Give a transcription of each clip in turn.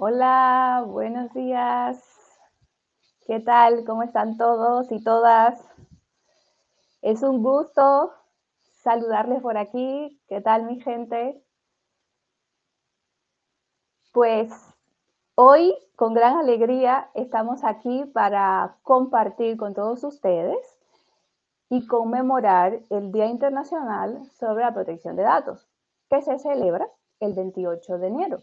Hola, buenos días. ¿Qué tal? ¿Cómo están todos y todas? Es un gusto saludarles por aquí. ¿Qué tal mi gente? Pues hoy, con gran alegría, estamos aquí para compartir con todos ustedes y conmemorar el Día Internacional sobre la Protección de Datos, que se celebra el 28 de enero.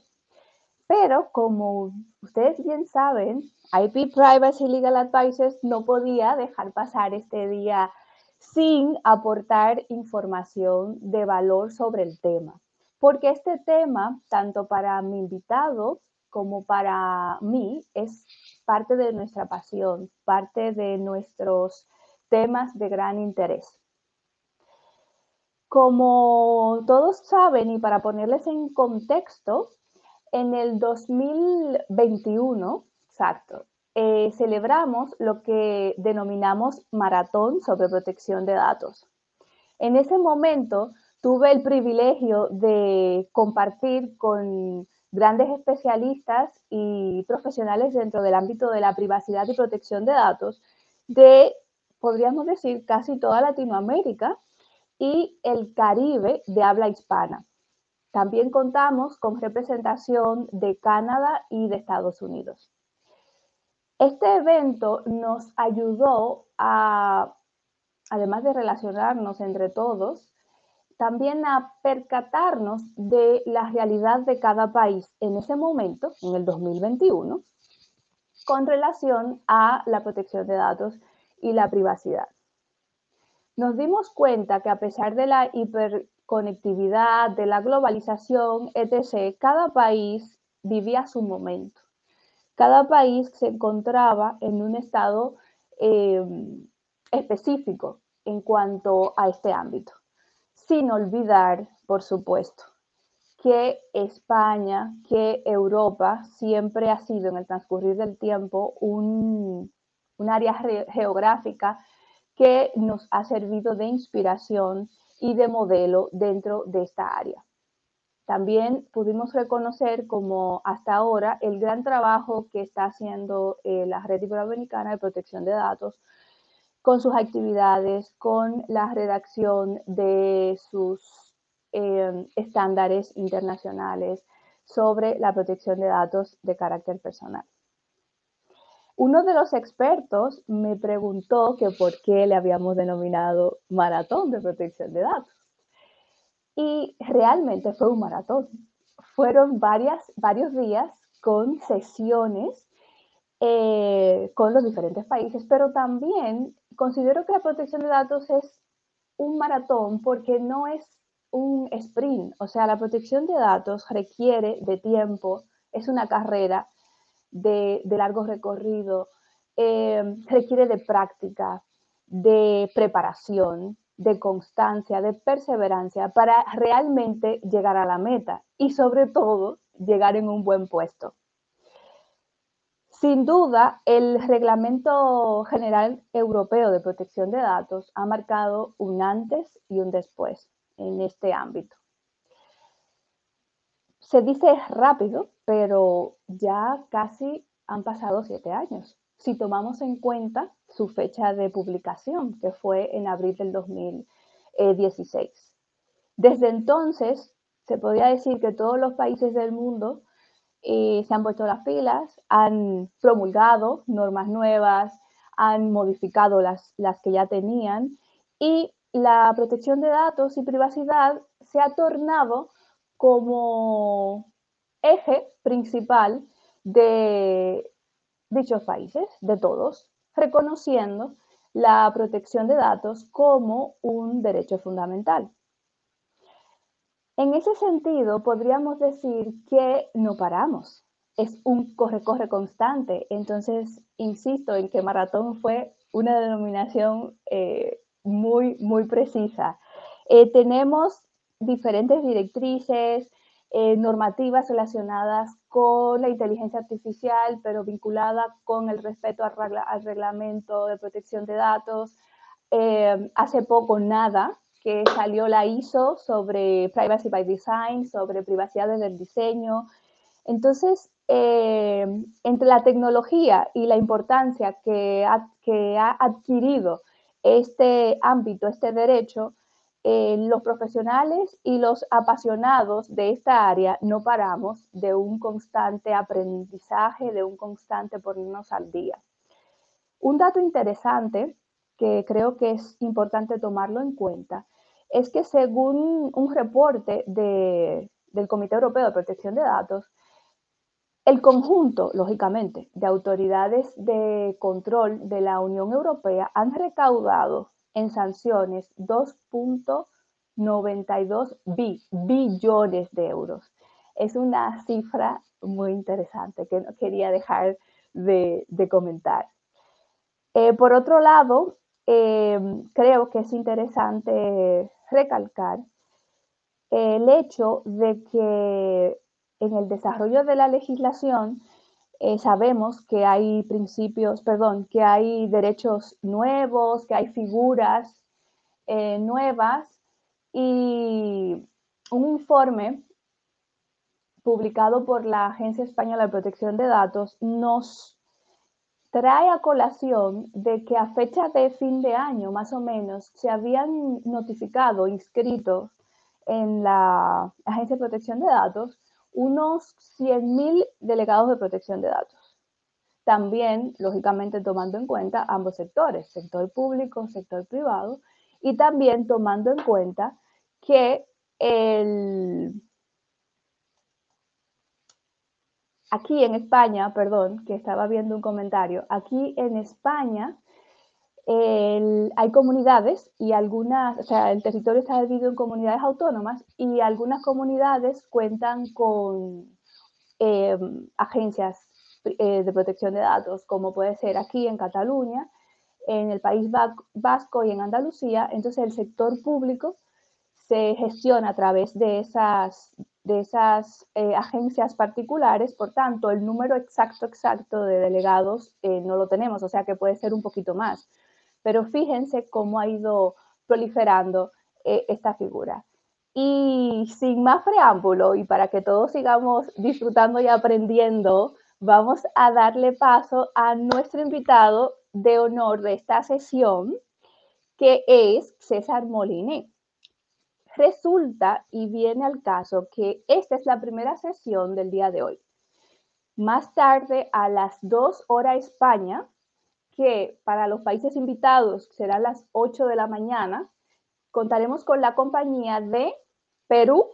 Pero como ustedes bien saben, IP Privacy Legal Advisors no podía dejar pasar este día sin aportar información de valor sobre el tema. Porque este tema, tanto para mi invitado como para mí, es parte de nuestra pasión, parte de nuestros temas de gran interés. Como todos saben, y para ponerles en contexto, en el 2021, exacto, eh, celebramos lo que denominamos Maratón sobre Protección de Datos. En ese momento tuve el privilegio de compartir con grandes especialistas y profesionales dentro del ámbito de la privacidad y protección de datos de, podríamos decir, casi toda Latinoamérica y el Caribe de habla hispana. También contamos con representación de Canadá y de Estados Unidos. Este evento nos ayudó a, además de relacionarnos entre todos, también a percatarnos de la realidad de cada país en ese momento, en el 2021, con relación a la protección de datos y la privacidad. Nos dimos cuenta que a pesar de la hiper conectividad, de la globalización, etc., cada país vivía su momento. Cada país se encontraba en un estado em, específico en cuanto a este ámbito, sin olvidar, por supuesto, que España, que Europa siempre ha sido en el transcurrir del tiempo un, un área geográfica que nos ha servido de inspiración y de modelo dentro de esta área. También pudimos reconocer como hasta ahora el gran trabajo que está haciendo eh, la Red Iberoamericana de Protección de Datos con sus actividades, con la redacción de sus eh, estándares internacionales sobre la protección de datos de carácter personal. Uno de los expertos me preguntó que por qué le habíamos denominado maratón de protección de datos. Y realmente fue un maratón. Fueron varias, varios días con sesiones eh, con los diferentes países, pero también considero que la protección de datos es un maratón porque no es un sprint. O sea, la protección de datos requiere de tiempo, es una carrera de, largo recorrido, eh, requiere de práctica, de preparación, de constancia, de perseverancia para realmente llegar a la meta y sobre todo llegar en un buen puesto. Sin duda, el Reglamento General Europeo de Protección de Datos ha marcado un antes y un después en este ámbito se dice rápido, pero ya casi han pasado siete años. Si tomamos en cuenta su fecha de publicación, que fue en abril del 2016. Desde entonces, se podría decir que todos los países del mundo eh, se han puesto las pilas, han promulgado normas nuevas, han modificado las, las que ya tenían y la protección de datos y privacidad se ha tornado como eje principal de dichos países, de todos, reconociendo la protección de datos como un derecho fundamental. En ese sentido, podríamos decir que no paramos, es un corre-corre constante. Entonces, insisto en que maratón fue una denominación eh, muy, muy precisa. Eh, tenemos diferentes directrices, eh, normativas relacionadas con la inteligencia artificial, pero vinculada con el respeto al, reglamento de protección de datos. Eh, hace poco nada que salió la ISO sobre Privacy by Design, sobre privacidad desde el diseño. Entonces, eh, entre la tecnología y la importancia que ha, que ha adquirido este ámbito, este derecho, eh, los profesionales y los apasionados de esta área no paramos de un constante aprendizaje, de un constante ponernos al día. Un dato interesante que creo que es importante tomarlo en cuenta es que según un reporte del Comité Europeo de Protección de Datos, el conjunto, lógicamente, de autoridades de control de la Unión Europea han recaudado en sanciones 2.92 billones de euros. Es una cifra muy interesante que no quería dejar de, comentar. Eh, por otro lado, eh, creo que es interesante recalcar el hecho de que en el desarrollo de la legislación eh, sabemos que hay principios, perdón, que hay derechos nuevos, que hay figuras eh, nuevas y un informe publicado por la Agencia Española de Protección de Datos nos trae a colación de que a fecha de fin de año, más o menos, se habían notificado, inscritos en la Agencia de Protección de Datos unos 100.000 delegados de protección de datos. También, lógicamente, tomando en cuenta ambos sectores, sector público, sector privado, y también tomando en cuenta que el, aquí en España, perdón, que estaba viendo un comentario, aquí en España hay comunidades y algunas, o sea, el territorio está dividido en comunidades autónomas y algunas comunidades cuentan con em, agencias eh, de protección de datos, como puede ser aquí en Cataluña, en el País Vasco y en Andalucía. Entonces, el sector público se gestiona a través de esas, de esas eh, agencias particulares, por tanto, el número exacto, exacto de delegados eh, no lo tenemos, o sea que puede ser un poquito más pero fíjense cómo ha ido proliferando eh, esta figura. Y sin más preámbulo y para que todos sigamos disfrutando y aprendiendo, vamos a darle paso a nuestro invitado de honor de esta sesión, que es César Moliné. Resulta y viene al caso que esta es la primera sesión del día de hoy. Más tarde, a las 2 horas España, que para los países invitados será las 8 de la mañana. Contaremos con la compañía de Perú,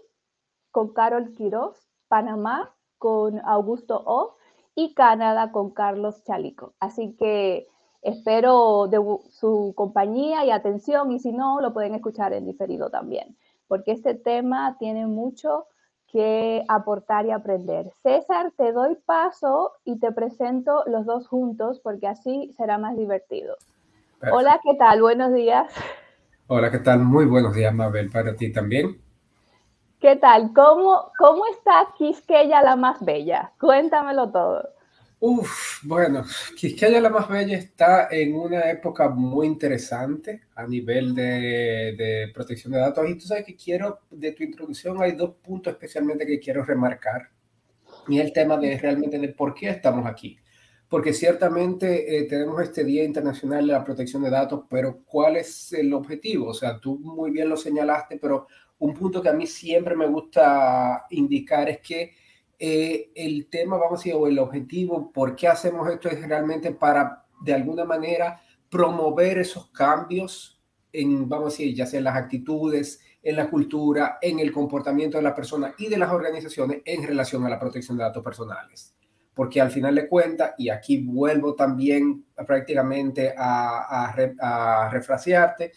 con Carol Quiroz, Panamá, con Augusto O, y Canadá, con Carlos Chalico. Así que espero de su compañía y atención, y si no, lo pueden escuchar en diferido también, porque este tema tiene mucho que aportar y aprender. César, te doy paso y te presento los dos juntos porque así será más divertido. Hola, ¿qué tal? Buenos días. Hola, ¿qué tal? Muy buenos días, Mabel, para ti también. ¿Qué tal? ¿Cómo, cómo está Quisqueya la más bella? Cuéntamelo todo. Uf, bueno, Quisqueya la más bella está en una época muy interesante a nivel de, de, protección de datos. Y tú sabes que quiero, de tu introducción, hay dos puntos especialmente que quiero remarcar. Y el tema de realmente de por qué estamos aquí. Porque ciertamente eh, tenemos este Día Internacional de la Protección de Datos, pero ¿cuál es el objetivo? O sea, tú muy bien lo señalaste, pero un punto que a mí siempre me gusta indicar es que eh, el tema, vamos a decir, o el objetivo, por qué hacemos esto es realmente para, de alguna manera, promover esos cambios en, vamos a decir, ya sea en las actitudes, en la cultura, en el comportamiento de la persona y de las organizaciones en relación a la protección de datos personales. Porque al final de cuentas, y aquí vuelvo también prácticamente a, a, a refrasearte,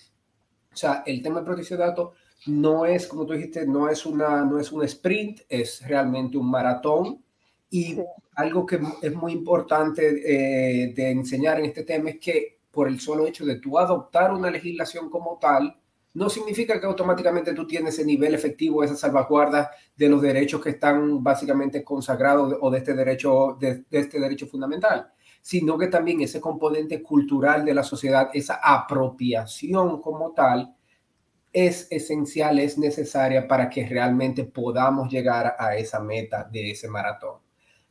o sea, el tema de protección de datos no es, como tú dijiste, no es, una, no es un sprint, es realmente un maratón. Y algo que es muy importante eh, de enseñar en este tema es que por el solo hecho de tú adoptar una legislación como tal, no significa que automáticamente tú tienes ese nivel efectivo, esa salvaguarda de los derechos que están básicamente consagrados o de este derecho, de este derecho fundamental, sino que también ese componente cultural de la sociedad, esa apropiación como tal, es esencial, es necesaria para que realmente podamos llegar a esa meta de ese maratón.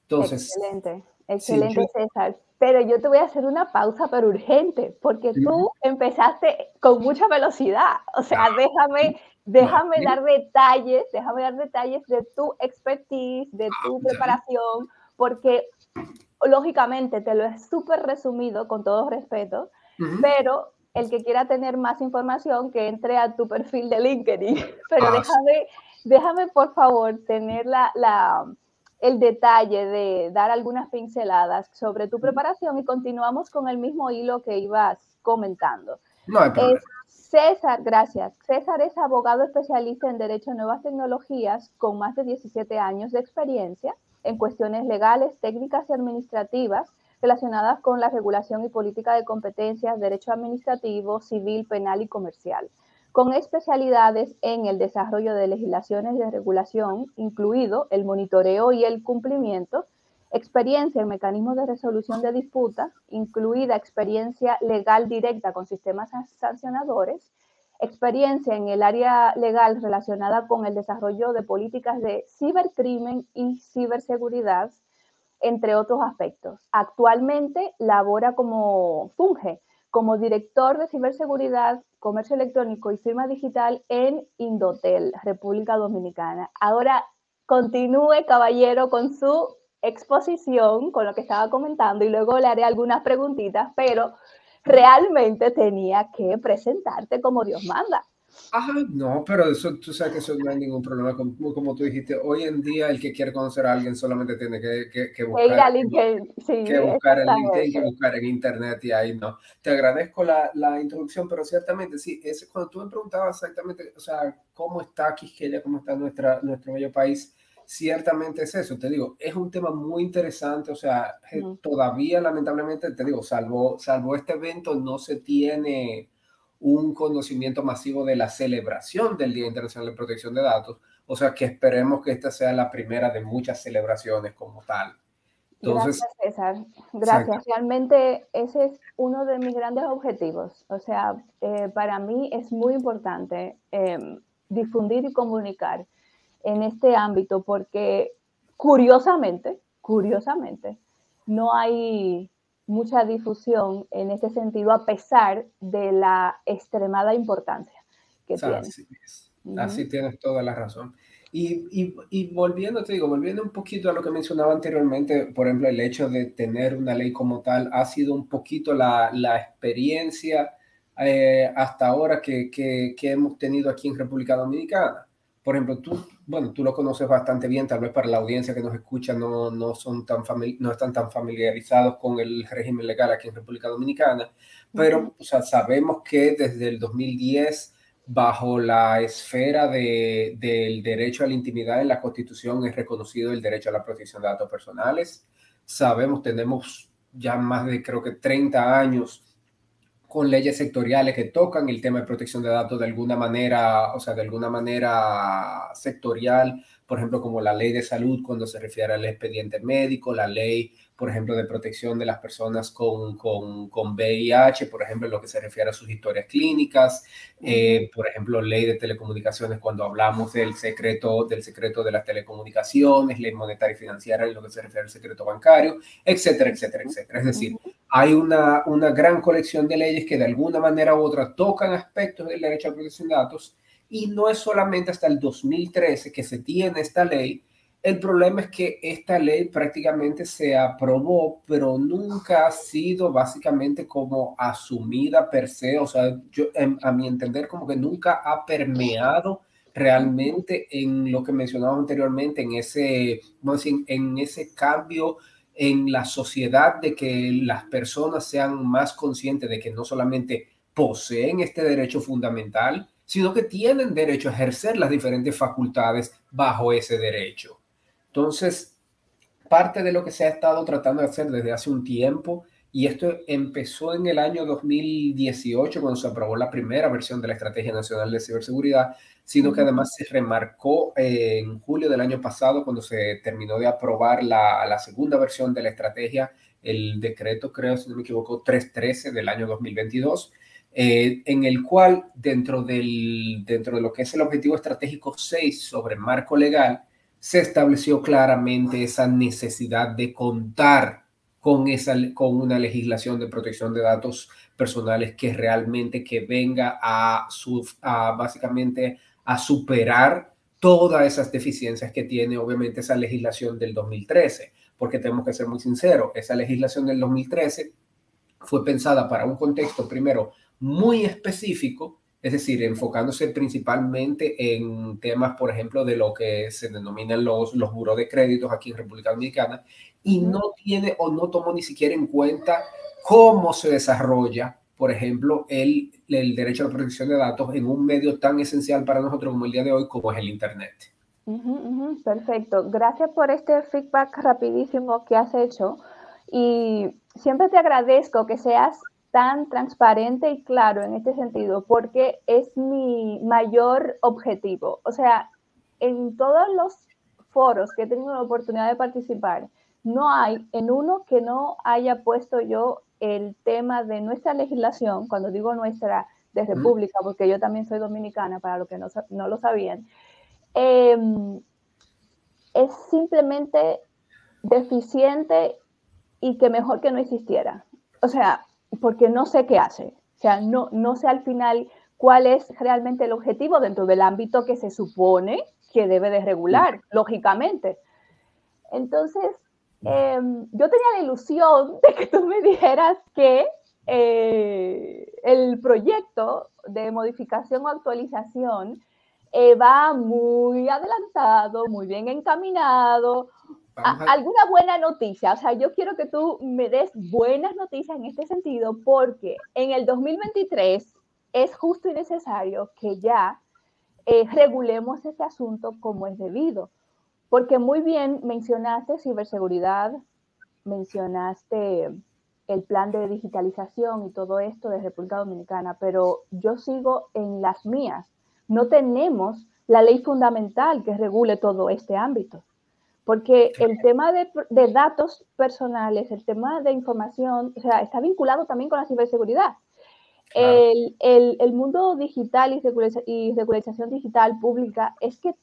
Entonces, excelente, excelente César. Pero yo te voy a hacer una pausa, pero urgente, porque tú empezaste con mucha velocidad. O sea, ah. déjame, déjame dar detalles, déjame dar detalles de tu expertise, de tu ah, preparación, porque lógicamente te lo he súper resumido con todo respeto, pero el que quiera tener más información que entre a tu perfil de LinkedIn. Pero ah, déjame, déjame por favor tener la, la, el detalle de dar algunas pinceladas sobre tu preparación y continuamos con el mismo hilo que ibas comentando. No hay problema. César, gracias. César es abogado especialista en Derecho a Nuevas Tecnologías con más de 17 años de experiencia en cuestiones legales, técnicas y administrativas relacionadas con la regulación y política de competencias, derecho administrativo, civil, penal y comercial, con especialidades en el desarrollo de legislaciones de regulación, incluido el monitoreo y el cumplimiento, experiencia en mecanismos de resolución de disputas, incluida experiencia legal directa con sistemas sancionadores, experiencia en el área legal relacionada con el desarrollo de políticas de cibercrimen y ciberseguridad, entre otros aspectos. Actualmente labora como, funge como director de ciberseguridad, comercio electrónico y firma digital en Indotel, República Dominicana. Ahora continúe, caballero, con su exposición, con lo que estaba comentando, y luego le haré algunas preguntitas, pero realmente tenía que presentarte como Dios manda. Ajá, no, pero eso, tú sabes que eso no hay ningún problema. Como, como, tú dijiste, hoy en día el que quiere conocer a alguien solamente tiene que, que, que buscar, sí, que buscar en LinkedIn, que buscar en Internet y ahí no. Te agradezco la, la introducción, pero ciertamente sí, es, cuando tú me preguntabas exactamente, o sea, cómo está Quisqueya, cómo está nuestra, nuestro bello país, ciertamente es eso, te digo, es un tema muy interesante, o sea, todavía lamentablemente, te digo, salvo, salvo este evento, no se tiene un conocimiento masivo de la celebración del Día Internacional de Protección de Datos, o sea que esperemos que esta sea la primera de muchas celebraciones como tal. Entonces, Gracias, César. Gracias. Realmente ese es uno de mis grandes objetivos. O sea, eh, para mí es muy importante em, difundir y comunicar en este ámbito porque curiosamente, curiosamente, no hay mucha difusión en este sentido a pesar de la extremada importancia que tiene. Así tienes toda la razón. Y, y, y, volviendo, te digo, volviendo un poquito a lo que mencionaba anteriormente, por ejemplo, el hecho de tener una ley como tal ha sido un poquito la, la experiencia eh, hasta ahora que, que, que, hemos tenido aquí en República Dominicana. Por ejemplo, tú, bueno, tú lo conoces bastante bien, tal vez para la audiencia que nos escucha no, no, son tan no están tan familiarizados con el régimen legal aquí en República Dominicana, pero o sea, sabemos que desde el 2010, bajo la esfera de, del derecho a la intimidad en la Constitución, es reconocido el derecho a la protección de datos personales. Sabemos, tenemos ya más de creo que 30 años con leyes sectoriales que tocan el tema de protección de datos de alguna manera, o sea, de alguna manera sectorial, por ejemplo, como la ley de salud cuando se refiere al expediente médico, la ley, por ejemplo, de protección de las personas con, con, con VIH, por ejemplo, en lo que se refiere a sus historias clínicas, eh, por ejemplo, ley de telecomunicaciones cuando hablamos del secreto, del secreto de las telecomunicaciones, ley monetaria y financiera en lo que se refiere al secreto bancario, etcétera, etcétera, etcétera. Es decir, hay una, una gran colección de leyes que de alguna manera u otra tocan aspectos del derecho a protección de datos y no es solamente hasta el 2013 que se tiene esta ley. El problema es que esta ley prácticamente se aprobó, pero nunca ha sido básicamente como asumida per se. O sea, yo, a mi entender, como que nunca ha permeado realmente en lo que mencionaba anteriormente, en ese, en ese cambio en la sociedad de que las personas sean más conscientes de que no solamente poseen este derecho fundamental, sino que tienen derecho a ejercer las diferentes facultades bajo ese derecho. Entonces, parte de lo que se ha estado tratando de hacer desde hace un tiempo, y esto empezó en el año 2018, cuando se aprobó la primera versión de la Estrategia Nacional de Ciberseguridad, sino que además se remarcó en julio del año pasado, cuando se terminó de aprobar la, la segunda versión de la estrategia, el decreto, creo, si no me equivoco, 313 del año 2022, eh, en el cual dentro, del, dentro de lo que es el objetivo estratégico 6 sobre marco legal, se estableció claramente esa necesidad de contar con, esa, con una legislación de protección de datos personales que realmente que venga a, su, a básicamente a superar todas esas deficiencias que tiene obviamente esa legislación del 2013, porque tenemos que ser muy sinceros, esa legislación del 2013 fue pensada para un contexto primero muy específico, es decir, enfocándose principalmente en temas, por ejemplo, de lo que se denominan los, los buros de créditos aquí en República Dominicana, y no tiene o no tomó ni siquiera en cuenta cómo se desarrolla, por ejemplo, el, el derecho a la protección de datos en un medio tan esencial para nosotros como el día de hoy, como es el Internet. perfecto. Gracias por este feedback rapidísimo que has hecho. Y siempre te agradezco que seas tan transparente y claro en este sentido, porque es mi mayor objetivo. O sea, en todos los foros que he tenido la oportunidad de participar, no hay en uno que no haya puesto yo el tema de nuestra legislación, cuando digo nuestra de República, porque yo también soy dominicana, para los que no, no lo sabían, em, es simplemente deficiente y que mejor que no existiera. O sea, porque no sé qué hace. O sea, no, no sé al final cuál es realmente el objetivo dentro del ámbito que se supone que debe de regular, lógicamente. Entonces, Em, yo tenía la ilusión de que tú me dijeras que eh, el proyecto de modificación o actualización eh, va muy adelantado, muy bien encaminado. Alguna buena noticia, o sea, yo quiero que tú me des buenas noticias en este sentido porque en el 2023 es justo y necesario que ya eh, regulemos este asunto como es debido. Porque muy bien mencionaste ciberseguridad, mencionaste el plan de digitalización y todo esto de República Dominicana, pero yo sigo en las mías. No tenemos la ley fundamental que regule todo este ámbito, porque el tema de, datos personales, el tema de información, o sea, está vinculado también con la ciberseguridad. El, el, mundo digital y, regularización digital pública es que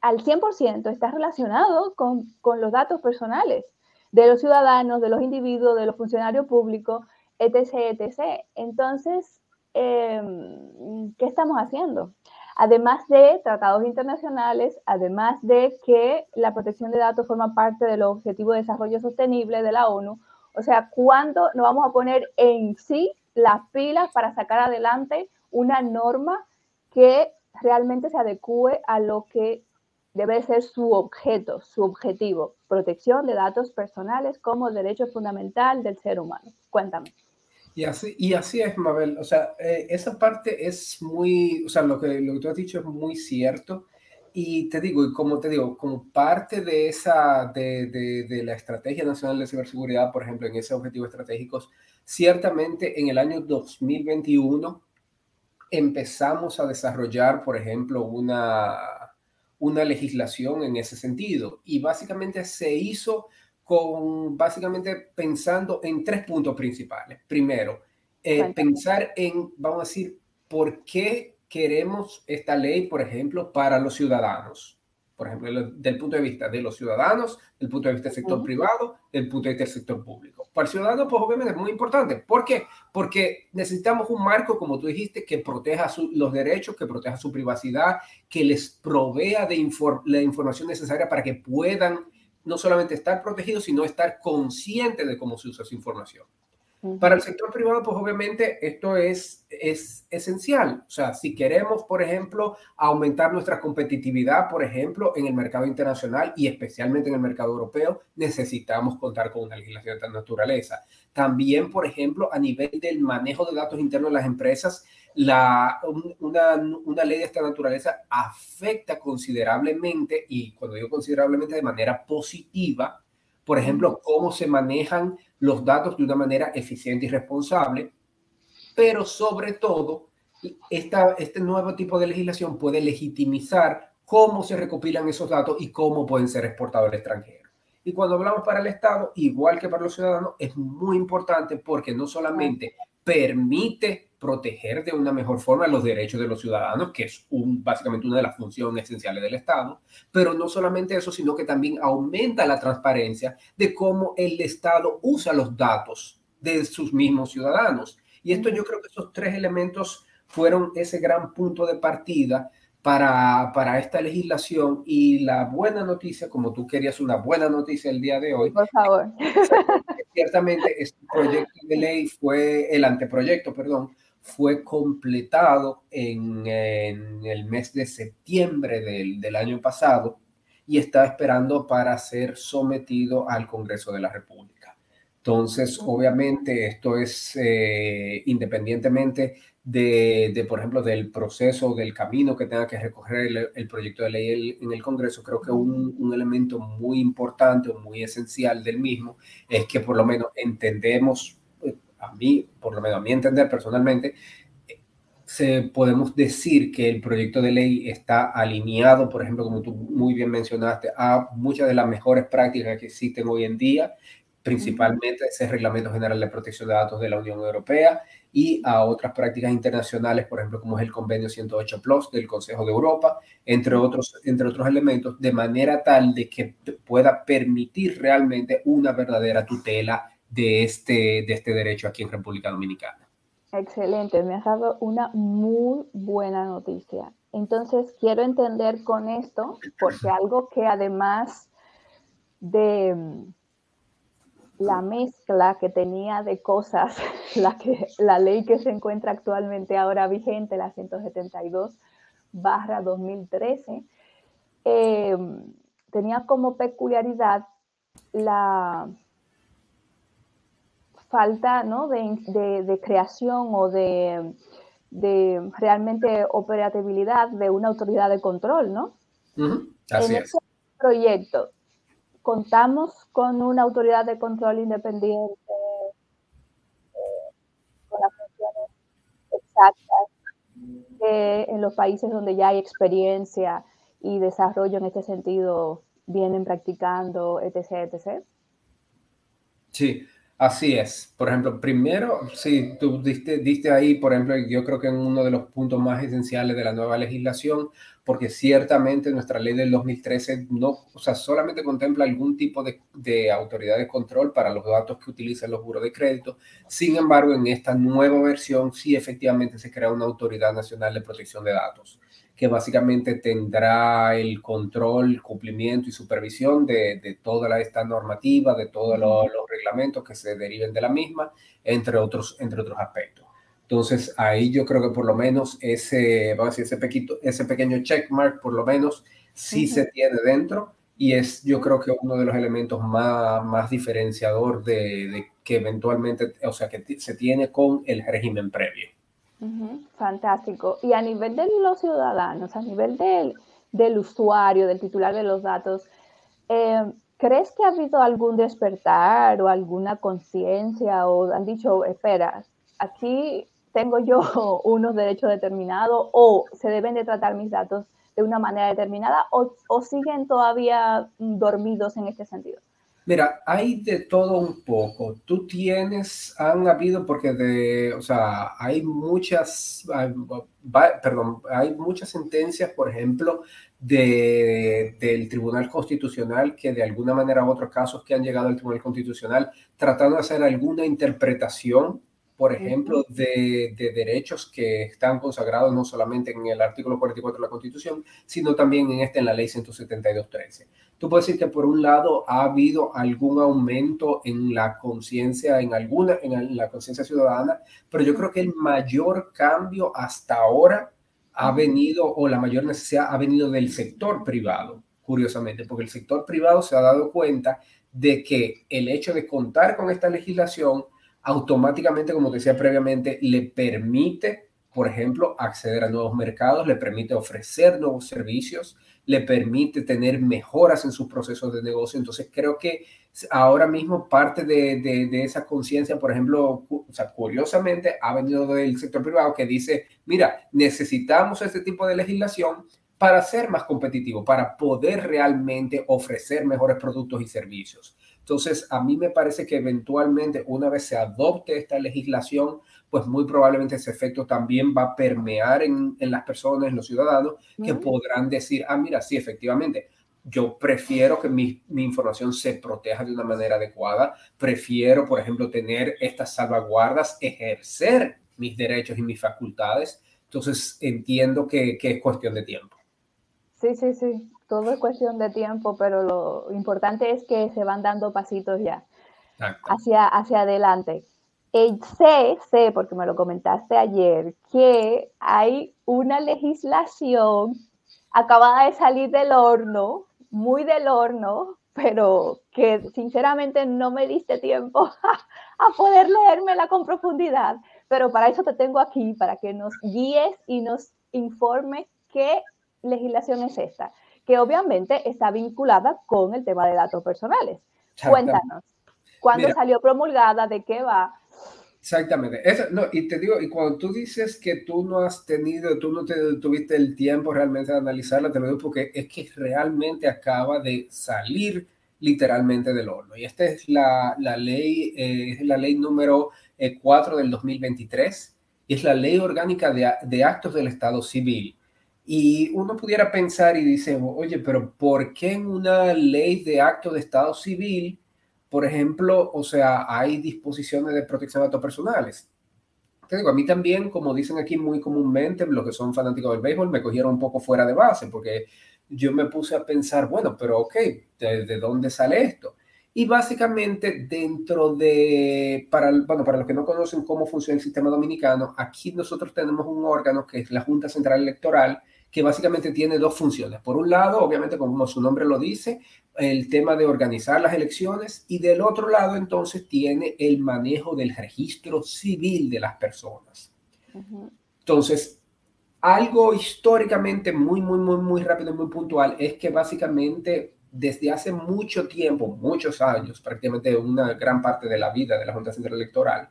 al 100% está relacionado con, los datos personales de los ciudadanos, de los individuos, de los funcionarios públicos, etc., etc. Entonces, em, ¿qué estamos haciendo? Además de tratados internacionales, además de que la protección de datos forma parte de los Objetivos de Desarrollo Sostenible de la ONU, o sea, ¿cuándo nos vamos a poner en sí las pilas para sacar adelante una norma que realmente se adecue a lo que debe ser su objeto, su objetivo, protección de datos personales como derecho fundamental del ser humano. Cuéntame. Y así, y así es, Mabel. O sea, eh, esa parte es muy, o sea, lo que, lo que tú has dicho es muy cierto. Y te digo, y como te digo, como parte de esa, de, de, de, la Estrategia Nacional de Ciberseguridad, por ejemplo, en ese objetivo estratégicos, ciertamente en el año 2021 empezamos a desarrollar, por ejemplo, una, una legislación en ese sentido. Y básicamente se hizo con, básicamente pensando en tres puntos principales. Primero, eh, pensar en, vamos a decir, por qué queremos esta ley, por ejemplo, para los ciudadanos por ejemplo, del punto de vista de los ciudadanos, del punto de vista del sector privado, del punto de vista del sector público. Para el ciudadano, pues obviamente es muy importante. ¿Por qué? Porque necesitamos un marco, como tú dijiste, que proteja los derechos, que proteja su privacidad, que les provea de la información necesaria para que puedan no solamente estar protegidos, sino estar conscientes de cómo se usa esa información. Para el sector privado, pues obviamente esto es, es esencial. O sea, si queremos, por ejemplo, aumentar nuestra competitividad, por ejemplo, en el mercado internacional y especialmente en el mercado europeo, necesitamos contar con una legislación de esta naturaleza. También, por ejemplo, a nivel del manejo de datos internos de las empresas, la, una, una ley de esta naturaleza afecta considerablemente, y cuando digo considerablemente de manera positiva, por ejemplo, cómo se manejan los datos de una manera eficiente y responsable, pero sobre todo, esta, este nuevo tipo de legislación puede legitimizar cómo se recopilan esos datos y cómo pueden ser exportados al extranjero. Y cuando hablamos para el Estado, igual que para los ciudadanos, es muy importante porque no solamente permite proteger de una mejor forma los derechos de los ciudadanos, que es un, básicamente una de las funciones esenciales del Estado, pero no solamente eso, sino que también aumenta la transparencia de cómo el Estado usa los datos de sus mismos ciudadanos. Y esto yo creo que esos tres elementos fueron ese gran punto de partida para, para, esta legislación y la buena noticia, como tú querías una buena noticia el día de hoy. Por favor. Ciertamente este proyecto de ley fue, el anteproyecto, perdón, fue completado en, el mes de septiembre del, del, año pasado y está esperando para ser sometido al Congreso de la República. Entonces, obviamente, esto es eh, independientemente de, de, por ejemplo, del proceso, del camino que tenga que recorrer el, el proyecto de ley en el Congreso, creo que un, un, elemento muy importante o muy esencial del mismo es que por lo menos entendemos a mí, por lo menos a mi entender personalmente, se, podemos decir que el proyecto de ley está alineado, por ejemplo, como tú muy bien mencionaste, a muchas de las mejores prácticas que existen hoy en día, principalmente ese Reglamento General de Protección de Datos de la Unión Europea y a otras prácticas internacionales, por ejemplo, como es el Convenio 108 Plus del Consejo de Europa, entre otros, entre otros elementos, de manera tal de que pueda permitir realmente una verdadera tutela de este, de este derecho aquí en República Dominicana. Excelente, me has dado una muy buena noticia. Entonces, quiero entender con esto, porque algo que además de mm, la mezcla que tenía de cosas, la, que, la ley que se encuentra actualmente ahora vigente, la 172 barra 2013, eh, tenía como peculiaridad la falta ¿no? de, de, creación o de, de, realmente operatividad de una autoridad de control, ¿no? Así en este proyecto, contamos con una autoridad de control independiente eh, con las funciones exactas que en los países donde ya hay experiencia y desarrollo en este sentido vienen practicando, etc., etc. Sí, Así es. Por ejemplo, primero, sí, tú diste, diste ahí, por ejemplo, yo creo que en uno de los puntos más esenciales de la nueva legislación, porque ciertamente nuestra ley del 2013 no, o sea, solamente contempla algún tipo de, de autoridad de control para los datos que utilizan los buros de crédito. Sin embargo, en esta nueva versión sí efectivamente se crea una autoridad nacional de protección de datos que básicamente tendrá el control, cumplimiento y supervisión de, de toda esta normativa, de todos los, los, reglamentos que se deriven de la misma, entre otros, entre otros aspectos. Entonces, ahí yo creo que por lo menos ese, vamos a decir, ese, pequito, ese pequeño checkmark, por lo menos, sí uh -huh. se tiene dentro y es yo creo que uno de los elementos más, más diferenciador de, de que eventualmente, o sea, que se tiene con el régimen previo. Fantástico. Y a nivel de los ciudadanos, a nivel del, del usuario, del titular de los datos, eh, ¿crees que ha habido algún despertar o alguna conciencia o han dicho, espera, aquí tengo yo unos derechos determinados o se deben de tratar mis datos de una manera determinada o, o siguen todavía dormidos en este sentido? Mira, hay de todo un poco. Tú tienes, han habido, porque de, o sea, hay muchas, perdón, hay muchas sentencias, por ejemplo, de, del Tribunal Constitucional que de alguna manera u otros casos que han llegado al Tribunal Constitucional tratando de hacer alguna interpretación por ejemplo, de, de, derechos que están consagrados no solamente en el artículo 44 de la Constitución, sino también en este, en la ley 172.13. Tú puedes decir que por un lado ha habido algún aumento en la conciencia, en alguna, en la conciencia ciudadana, pero yo creo que el mayor cambio hasta ahora ha venido, o la mayor necesidad ha venido del sector privado, curiosamente, porque el sector privado se ha dado cuenta de que el hecho de contar con esta legislación automáticamente, como te decía previamente, le permite, por ejemplo, acceder a nuevos mercados, le permite ofrecer nuevos servicios, le permite tener mejoras en sus procesos de negocio. Entonces, creo que ahora mismo parte de, de, esa conciencia, por ejemplo, o curiosamente, ha venido del sector privado que dice, mira, necesitamos este tipo de legislación para ser más competitivo, para poder realmente ofrecer mejores productos y servicios. Entonces, a mí me parece que eventualmente, una vez se adopte esta legislación, pues muy probablemente ese efecto también va a permear en, las personas, en los ciudadanos, que podrán decir, ah, mira, sí, efectivamente, yo prefiero que mi, mi, información se proteja de una manera adecuada, prefiero, por ejemplo, tener estas salvaguardas, ejercer mis derechos y mis facultades. Entonces, entiendo que, que es cuestión de tiempo. Sí, sí, sí, todo es cuestión de tiempo, pero lo importante es que se van dando pasitos ya hacia, hacia adelante. Eh, sé, sé, porque me lo comentaste ayer, que hay una legislación acabada de salir del horno, muy del horno, pero que sinceramente no me diste tiempo a poder leérmela con profundidad. Pero para eso te tengo aquí, para que nos guíes y nos informes qué legislación es esta, que obviamente está vinculada con el tema de datos personales. Cuéntanos, ¿cuándo salió promulgada? ¿De qué va? Exactamente. Eso, no, y te digo, y cuando tú dices que tú no has tenido, tú no te, tuviste el tiempo realmente de analizarla, te lo digo porque es que realmente acaba de salir literalmente del horno. Y esta es la, la ley, eh, es la ley número 4 eh, del 2023, y es la ley orgánica de, de actos del Estado civil. Y uno pudiera pensar y dice, oye, pero ¿por qué en una ley de actos de Estado civil por ejemplo, o sea, hay disposiciones de protección de datos personales. Te digo, a mí también, como dicen aquí muy comúnmente, los que son fanáticos del béisbol me cogieron un poco fuera de base, porque yo me puse a pensar, bueno, pero ok, ¿de, dónde sale esto? Y básicamente dentro de, para, bueno, para los que no conocen cómo funciona el sistema dominicano, aquí nosotros tenemos un órgano que es la Junta Central Electoral, que básicamente tiene dos funciones. Por un lado, obviamente, como su nombre lo dice, el tema de organizar las elecciones y del otro lado, entonces, tiene el manejo del registro civil de las personas. Entonces, algo históricamente muy, muy, muy, muy rápido y muy puntual es que básicamente desde hace mucho tiempo, muchos años, prácticamente una gran parte de la vida de la Junta Central Electoral,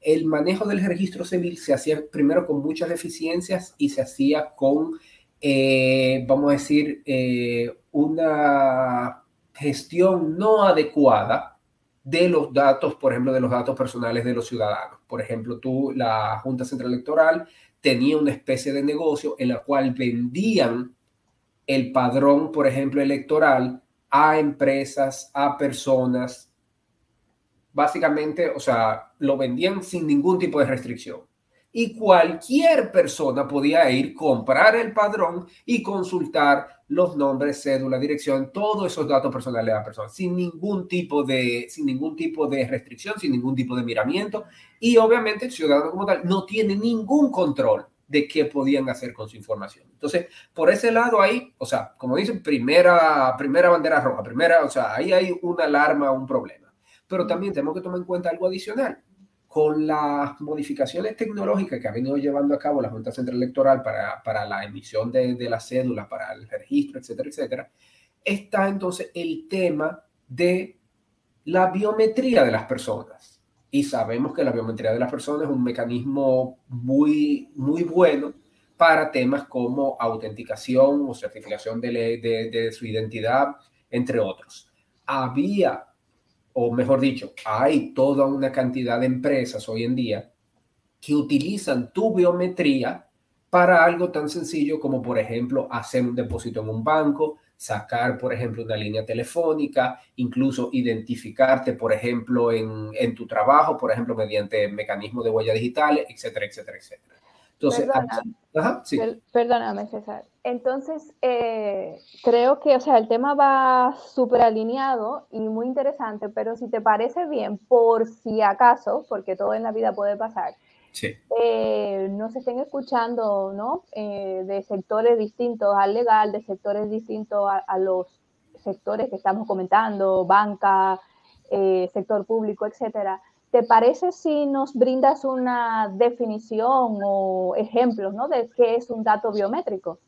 el manejo del registro civil se hacía primero con muchas deficiencias y se hacía con eh, vamos a decir, eh, una gestión no adecuada de los datos, por ejemplo, de los datos personales de los ciudadanos. Por ejemplo, tú, la Junta Central Electoral tenía una especie de negocio en la cual vendían el padrón, por ejemplo, electoral a empresas, a personas. Básicamente, o sea, lo vendían sin ningún tipo de restricción y cualquier persona podía ir, comprar el padrón y consultar los nombres, cédula, dirección, todos esos datos personales de la persona, sin ningún tipo de, sin ningún tipo de restricción, sin ningún tipo de miramiento. Y obviamente el ciudadano como tal no tiene ningún control de qué podían hacer con su información. Entonces, por ese lado ahí, o sea, como dicen, primera, primera bandera roja, primera, o sea, ahí hay una alarma, un problema. Pero también tenemos que tomar en cuenta algo adicional con las modificaciones tecnológicas que ha venido llevando a cabo la Junta Central Electoral para, para la emisión de, de la cédula, para el registro, etcétera, etcétera, está entonces el tema de la biometría de las personas. Y sabemos que la biometría de las personas es un mecanismo muy, muy bueno para temas como autenticación o certificación de, de, de su identidad, entre otros. Había o mejor dicho, hay toda una cantidad de empresas hoy en día que utilizan tu biometría para algo tan sencillo como, por ejemplo, hacer un depósito en un banco, sacar, por ejemplo, una línea telefónica, incluso identificarte, por ejemplo, en, en tu trabajo, por ejemplo, mediante mecanismos de huella digitales, etcétera, etcétera, etcétera. Entonces, perdóname, César. Entonces, eh, creo que, o sea, el tema va súper alineado y muy interesante, pero si te parece bien, por si acaso, porque todo en la vida puede pasar, sí. eh, nos estén escuchando, ¿no? Eh, de sectores distintos al legal, de sectores distintos a, los sectores que estamos comentando, banca, eh, sector público, etcétera ¿Te parece si nos brindas una definición o ejemplos ¿no? de qué es un dato biométrico?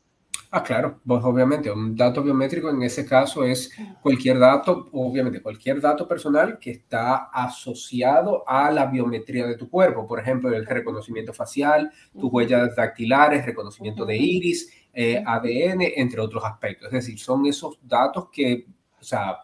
Ah, claro, pues obviamente un dato biométrico en ese caso es cualquier dato, obviamente cualquier dato personal que está asociado a la biometría de tu cuerpo, por ejemplo, el reconocimiento facial, tus huellas dactilares, reconocimiento de iris, eh, ADN, entre otros aspectos. Es decir, son esos datos que, o sea,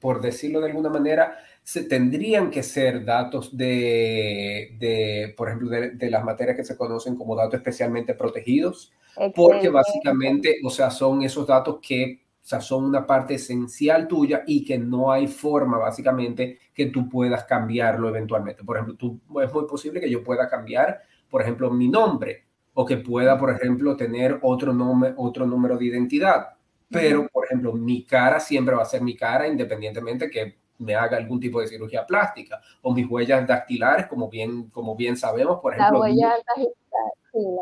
por decirlo de alguna manera, se tendrían que ser datos de, de por ejemplo, de, las materias que se conocen como datos especialmente protegidos, porque básicamente, o sea, son esos datos que o sea, son una parte esencial tuya y que no hay forma, básicamente, que tú puedas cambiarlo eventualmente. Por ejemplo, tú, es muy posible que yo pueda cambiar, por ejemplo, mi nombre o que pueda, por ejemplo, tener otro, nombre, otro número de identidad. Pero, por ejemplo, mi cara siempre va a ser mi cara independientemente que me haga algún tipo de cirugía plástica o mis huellas dactilares, como bien, como bien sabemos, por ejemplo.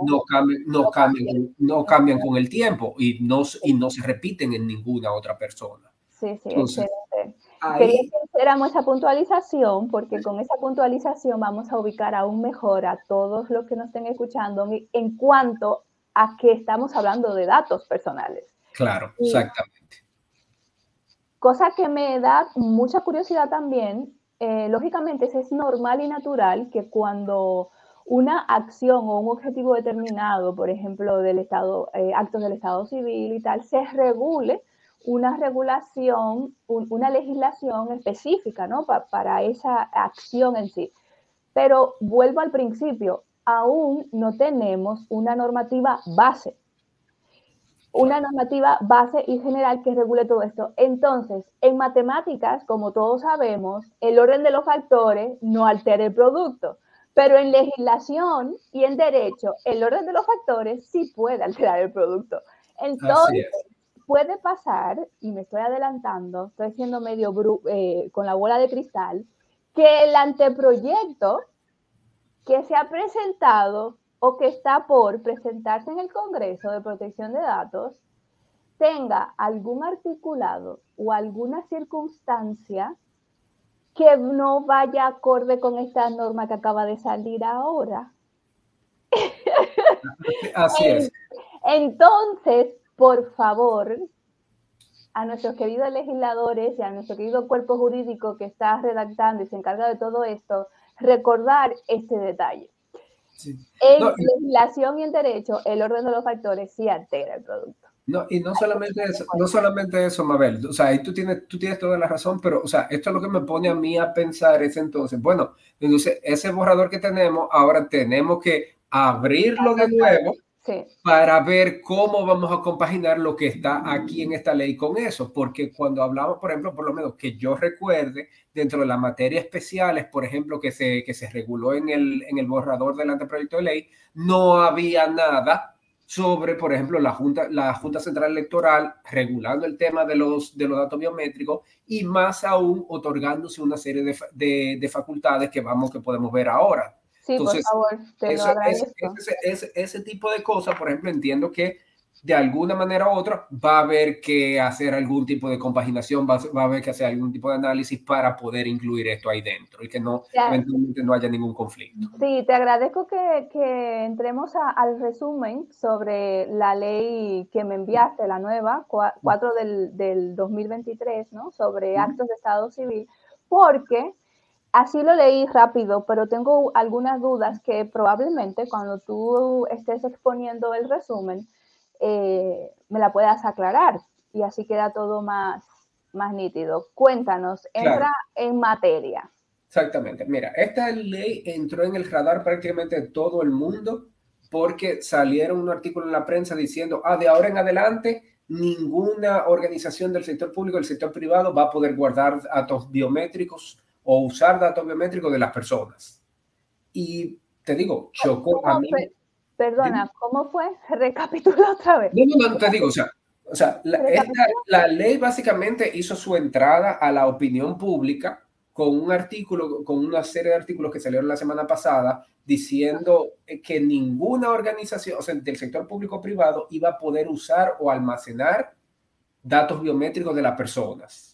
no cambian, no, cambian, no cambian con el tiempo y no, y no se repiten en ninguna otra persona. Sí, sí, excelente. Quería que hiciéramos esa puntualización porque con esa puntualización vamos a ubicar aún mejor a todos los que nos estén escuchando en cuanto a que estamos hablando de datos personales. Claro, exactamente. Cosa que me da mucha curiosidad también, eh, lógicamente es normal y natural que cuando una acción o un objetivo determinado, por ejemplo, del Estado, eh, actos del Estado civil y tal, se regule una regulación, una legislación específica, ¿no? para esa acción en sí. Pero vuelvo al principio, aún no tenemos una normativa base una normativa base y general que regule todo esto. Entonces, en matemáticas, como todos sabemos, el orden de los factores no altera el producto, pero en legislación y en derecho, el orden de los factores sí puede alterar el producto. Entonces, puede pasar, y me estoy adelantando, estoy siendo medio eh, con la bola de cristal, que el anteproyecto que se ha presentado o que está por presentarse en el Congreso de Protección de Datos tenga algún articulado o alguna circunstancia que no vaya acorde con esta norma que acaba de salir ahora. Así es. Entonces, por favor, a nuestros queridos legisladores y a nuestro querido cuerpo jurídico que está redactando y se encarga de todo esto, recordar este detalle. En legislación y en derecho, el orden de los factores sí altera el producto. No, y no solamente eso, no solamente eso, Mabel, o sea, ahí tú tienes, tú tienes toda la razón, pero, o sea, esto es lo que me pone a mí a pensar es entonces, bueno, entonces ese borrador que tenemos, ahora tenemos que abrirlo de nuevo para ver cómo vamos a compaginar lo que está aquí en esta ley con eso, porque cuando hablamos, por ejemplo, por lo menos que yo recuerde, dentro de las materias especiales, por ejemplo, que se, que se reguló en el, en el borrador del anteproyecto de ley, no había nada sobre, por ejemplo, la Junta, la Junta Central Electoral regulando el tema de los, de los datos biométricos y más aún otorgándose una serie de, de, de facultades que vamos, que podemos ver ahora Sí, por favor, te lo agradezco. Ese, tipo de cosas, por ejemplo, entiendo que de alguna manera u otra va a haber que hacer algún tipo de compaginación, va, a haber que hacer algún tipo de análisis para poder incluir esto ahí dentro y que no eventualmente no haya ningún conflicto. Sí, te agradezco que, que entremos al resumen sobre la ley que me enviaste, la nueva, 4 del, del 2023, ¿no? Sobre actos de Estado civil, porque Así lo leí rápido, pero tengo algunas dudas que probablemente cuando tú estés exponiendo el resumen eh, me la puedas aclarar y así queda todo más, más nítido. Cuéntanos, entra en materia. Exactamente. Mira, esta ley entró en el radar prácticamente de todo el mundo porque salieron un artículo en la prensa diciendo, ah, de ahora en adelante ninguna organización del sector público, del sector privado va a poder guardar datos biométricos o usar datos biométricos de las personas. Y te digo, chocó a mí. Perdona, ¿cómo fue? Recapitula otra vez. No, no, te digo, o sea, o sea la, la, ley básicamente hizo su entrada a la opinión pública con un artículo, con una serie de artículos que salieron la semana pasada diciendo que ninguna organización, o sea, del sector público o privado iba a poder usar o almacenar datos biométricos de las personas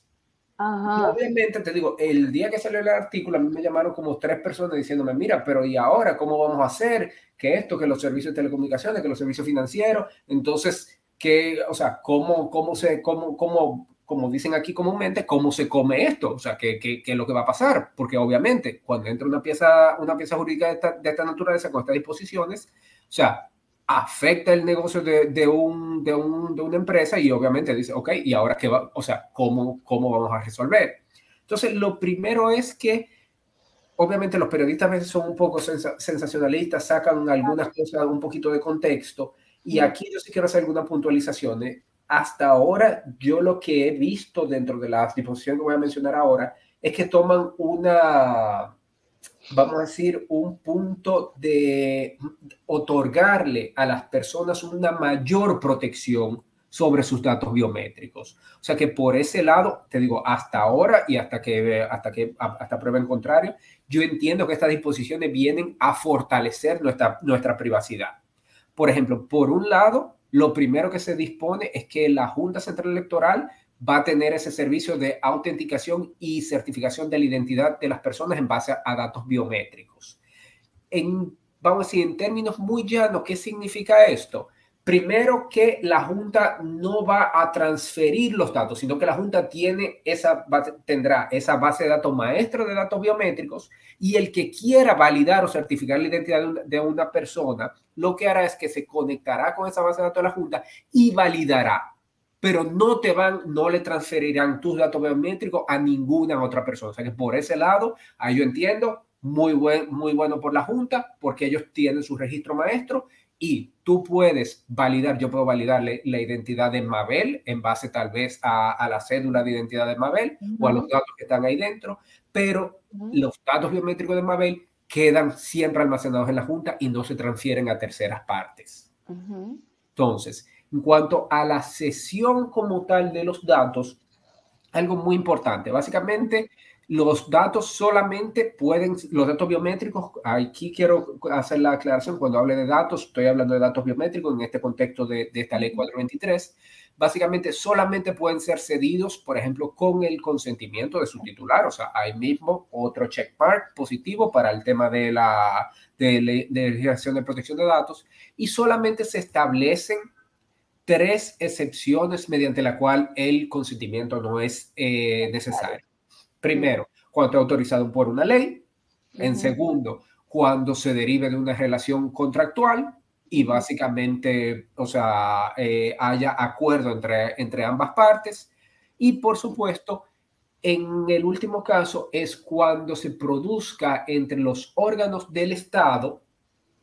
obviamente te digo, el día que salió el artículo, a mí me llamaron como tres personas diciéndome, mira, pero ¿y ahora cómo vamos a hacer? Que esto, que los servicios de telecomunicaciones, que los servicios financieros. Entonces, que, o sea, ¿cómo, cómo se, cómo, cómo, como dicen aquí comúnmente, cómo se come esto? O sea, ¿qué, qué, qué es lo que va a pasar? Porque obviamente, cuando entra una pieza, una pieza jurídica de esta, de esta naturaleza con estas disposiciones, o sea, afecta el negocio de, de, un, de, un, de, una empresa y obviamente dice, ok, ¿y ahora qué va? O sea, ¿cómo, ¿cómo vamos a resolver? Entonces, lo primero es que, obviamente los periodistas a veces son un poco sensacionalistas, sacan algunas cosas un poquito de contexto y aquí yo sí quiero hacer algunas puntualizaciones. Hasta ahora, yo lo que he visto dentro de las disposiciones que voy a mencionar ahora es que toman una, vamos a decir, un punto de otorgarle a las personas una mayor protección sobre sus datos biométricos. O sea que por ese lado, te digo, hasta ahora y hasta que hasta que hasta prueba en contrario, yo entiendo que estas disposiciones vienen a fortalecer nuestra, nuestra privacidad. Por ejemplo, por un lado, lo primero que se dispone es que la Junta Central Electoral va a tener ese servicio de autenticación y certificación de la identidad de las personas en base a, datos biométricos. En, vamos a decir, en términos muy llanos, ¿qué significa esto? Primero que la Junta no va a transferir los datos, sino que la Junta tiene esa tendrá esa base de datos maestro de datos biométricos y el que quiera validar o certificar la identidad de una, de una persona, lo que hará es que se conectará con esa base de datos de la Junta y validará pero no te van, no le transferirán tus datos biométricos a ninguna otra persona. O sea que por ese lado, ahí yo entiendo, muy, buen, muy bueno por la Junta, porque ellos tienen su registro maestro y tú puedes validar, yo puedo validarle la identidad de Mabel en base tal vez a, la cédula de identidad de Mabel o a los datos que están ahí dentro, pero los datos biométricos de Mabel quedan siempre almacenados en la Junta y no se transfieren a terceras partes. Entonces, en cuanto a la sesión como tal de los datos, algo muy importante. Básicamente, los datos solamente pueden, los datos biométricos, aquí quiero hacer la aclaración, cuando hable de datos, estoy hablando de datos biométricos en este contexto de, esta ley 423, básicamente solamente pueden ser cedidos, por ejemplo, con el consentimiento de su titular, o sea, hay mismo otro checkmark positivo para el tema de la de, de legislación de protección de datos, y solamente se establecen tres excepciones mediante la cual el consentimiento no es eh, necesario. Primero, cuando está autorizado por una ley. En segundo, cuando se derive de una relación contractual y básicamente, o sea, eh, haya acuerdo entre, entre ambas partes. Y por supuesto, en el último caso es cuando se produzca entre los órganos del Estado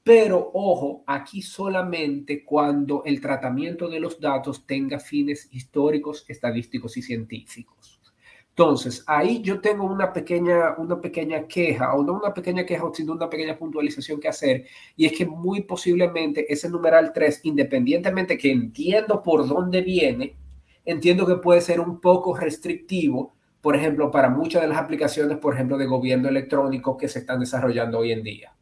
pero ojo, aquí solamente cuando el tratamiento de los datos tenga fines históricos, estadísticos y científicos. Entonces, ahí yo tengo una pequeña, una pequeña queja, o no una pequeña queja, sino una pequeña puntualización que hacer, y es que muy posiblemente ese numeral 3, independientemente que entiendo por dónde viene, entiendo que puede ser un poco restrictivo, por ejemplo, para muchas de las aplicaciones, por ejemplo, de gobierno electrónico que se están desarrollando hoy en día.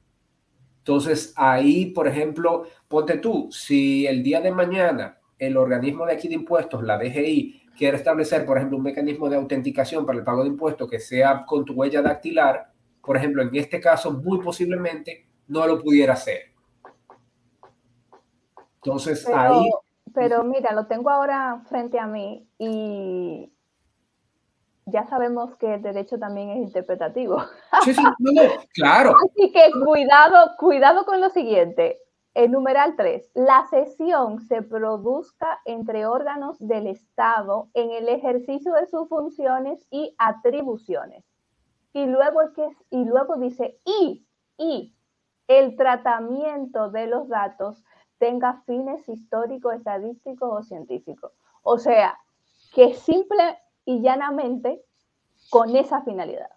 Entonces, ahí, por ejemplo, ponte tú, si el día de mañana el organismo de aquí de impuestos, la DGI, quiere establecer, por ejemplo, un mecanismo de autenticación para el pago de impuestos que sea con tu huella dactilar, por ejemplo, en este caso, muy posiblemente no lo pudiera hacer. Entonces, ahí... Pero mira, lo tengo ahora frente a mí y ya sabemos que el derecho también es interpretativo. Sí, sí, claro. Así que cuidado, cuidado con lo siguiente. El numeral 3. La sesión se produzca entre órganos del Estado en el ejercicio de sus funciones y atribuciones. Y luego, que, y luego dice, y, y el tratamiento de los datos tenga fines históricos, estadísticos o científicos. O sea, que simple y llanamente con esa finalidad.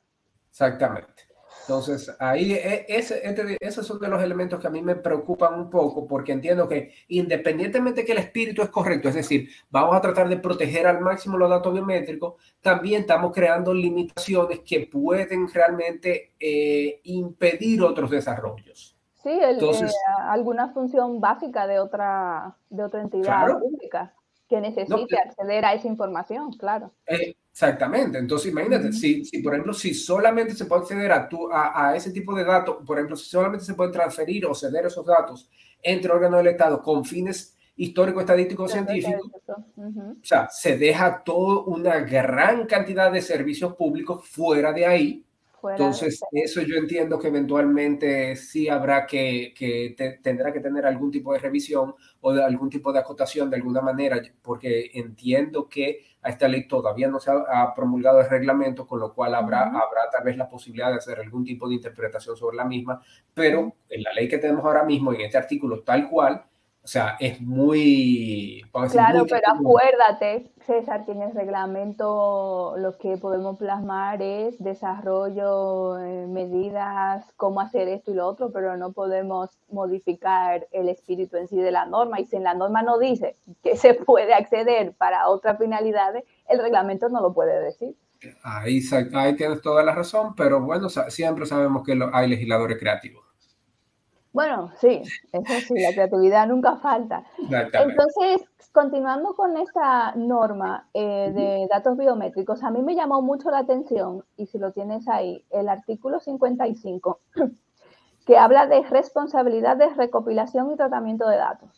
Exactamente. Entonces, ahí e, ese, este, esos son de los elementos que a mí me preocupan un poco porque entiendo que independientemente que el espíritu es correcto, es decir, vamos a tratar de proteger al máximo los datos biométricos, también estamos creando limitaciones que pueden realmente eh, impedir otros desarrollos. Sí, Entonces, eh, alguna función básica de otra, de otra entidad pública que necesite acceder a esa información, claro. Exactamente. Entonces, imagínate, si, si, por ejemplo, si solamente se puede acceder a, tu, a, a, ese tipo de datos, por ejemplo, si solamente se pueden transferir o ceder esos datos entre órganos del Estado con fines históricos, estadísticos, científicos, o sea, se deja toda una gran cantidad de servicios públicos fuera de ahí Entonces, eso yo entiendo que eventualmente sí habrá que, que tendrá que tener algún tipo de revisión o de algún tipo de acotación de alguna manera, porque entiendo que a esta ley todavía no se ha, promulgado el reglamento, con lo cual habrá, habrá tal vez la posibilidad de hacer algún tipo de interpretación sobre la misma, pero en la ley que tenemos ahora mismo, en este artículo tal cual, o sea, es muy... Claro, pero acuérdate, César, que en el reglamento lo que podemos plasmar es desarrollo, eh, medidas, cómo hacer esto y lo otro, pero no podemos modificar el espíritu en sí de la norma. Y si en la norma no dice que se puede acceder para otras finalidades, el reglamento no lo puede decir. Ahí, ahí tienes toda la razón, pero bueno, siempre sabemos que hay legisladores creativos. Bueno, sí, eso sí, la creatividad nunca falta. Entonces, continuando con esta norma eh, de datos biométricos, a mí me llamó mucho la atención, y si lo tienes ahí, el artículo 55, que habla de responsabilidad de recopilación y tratamiento de datos.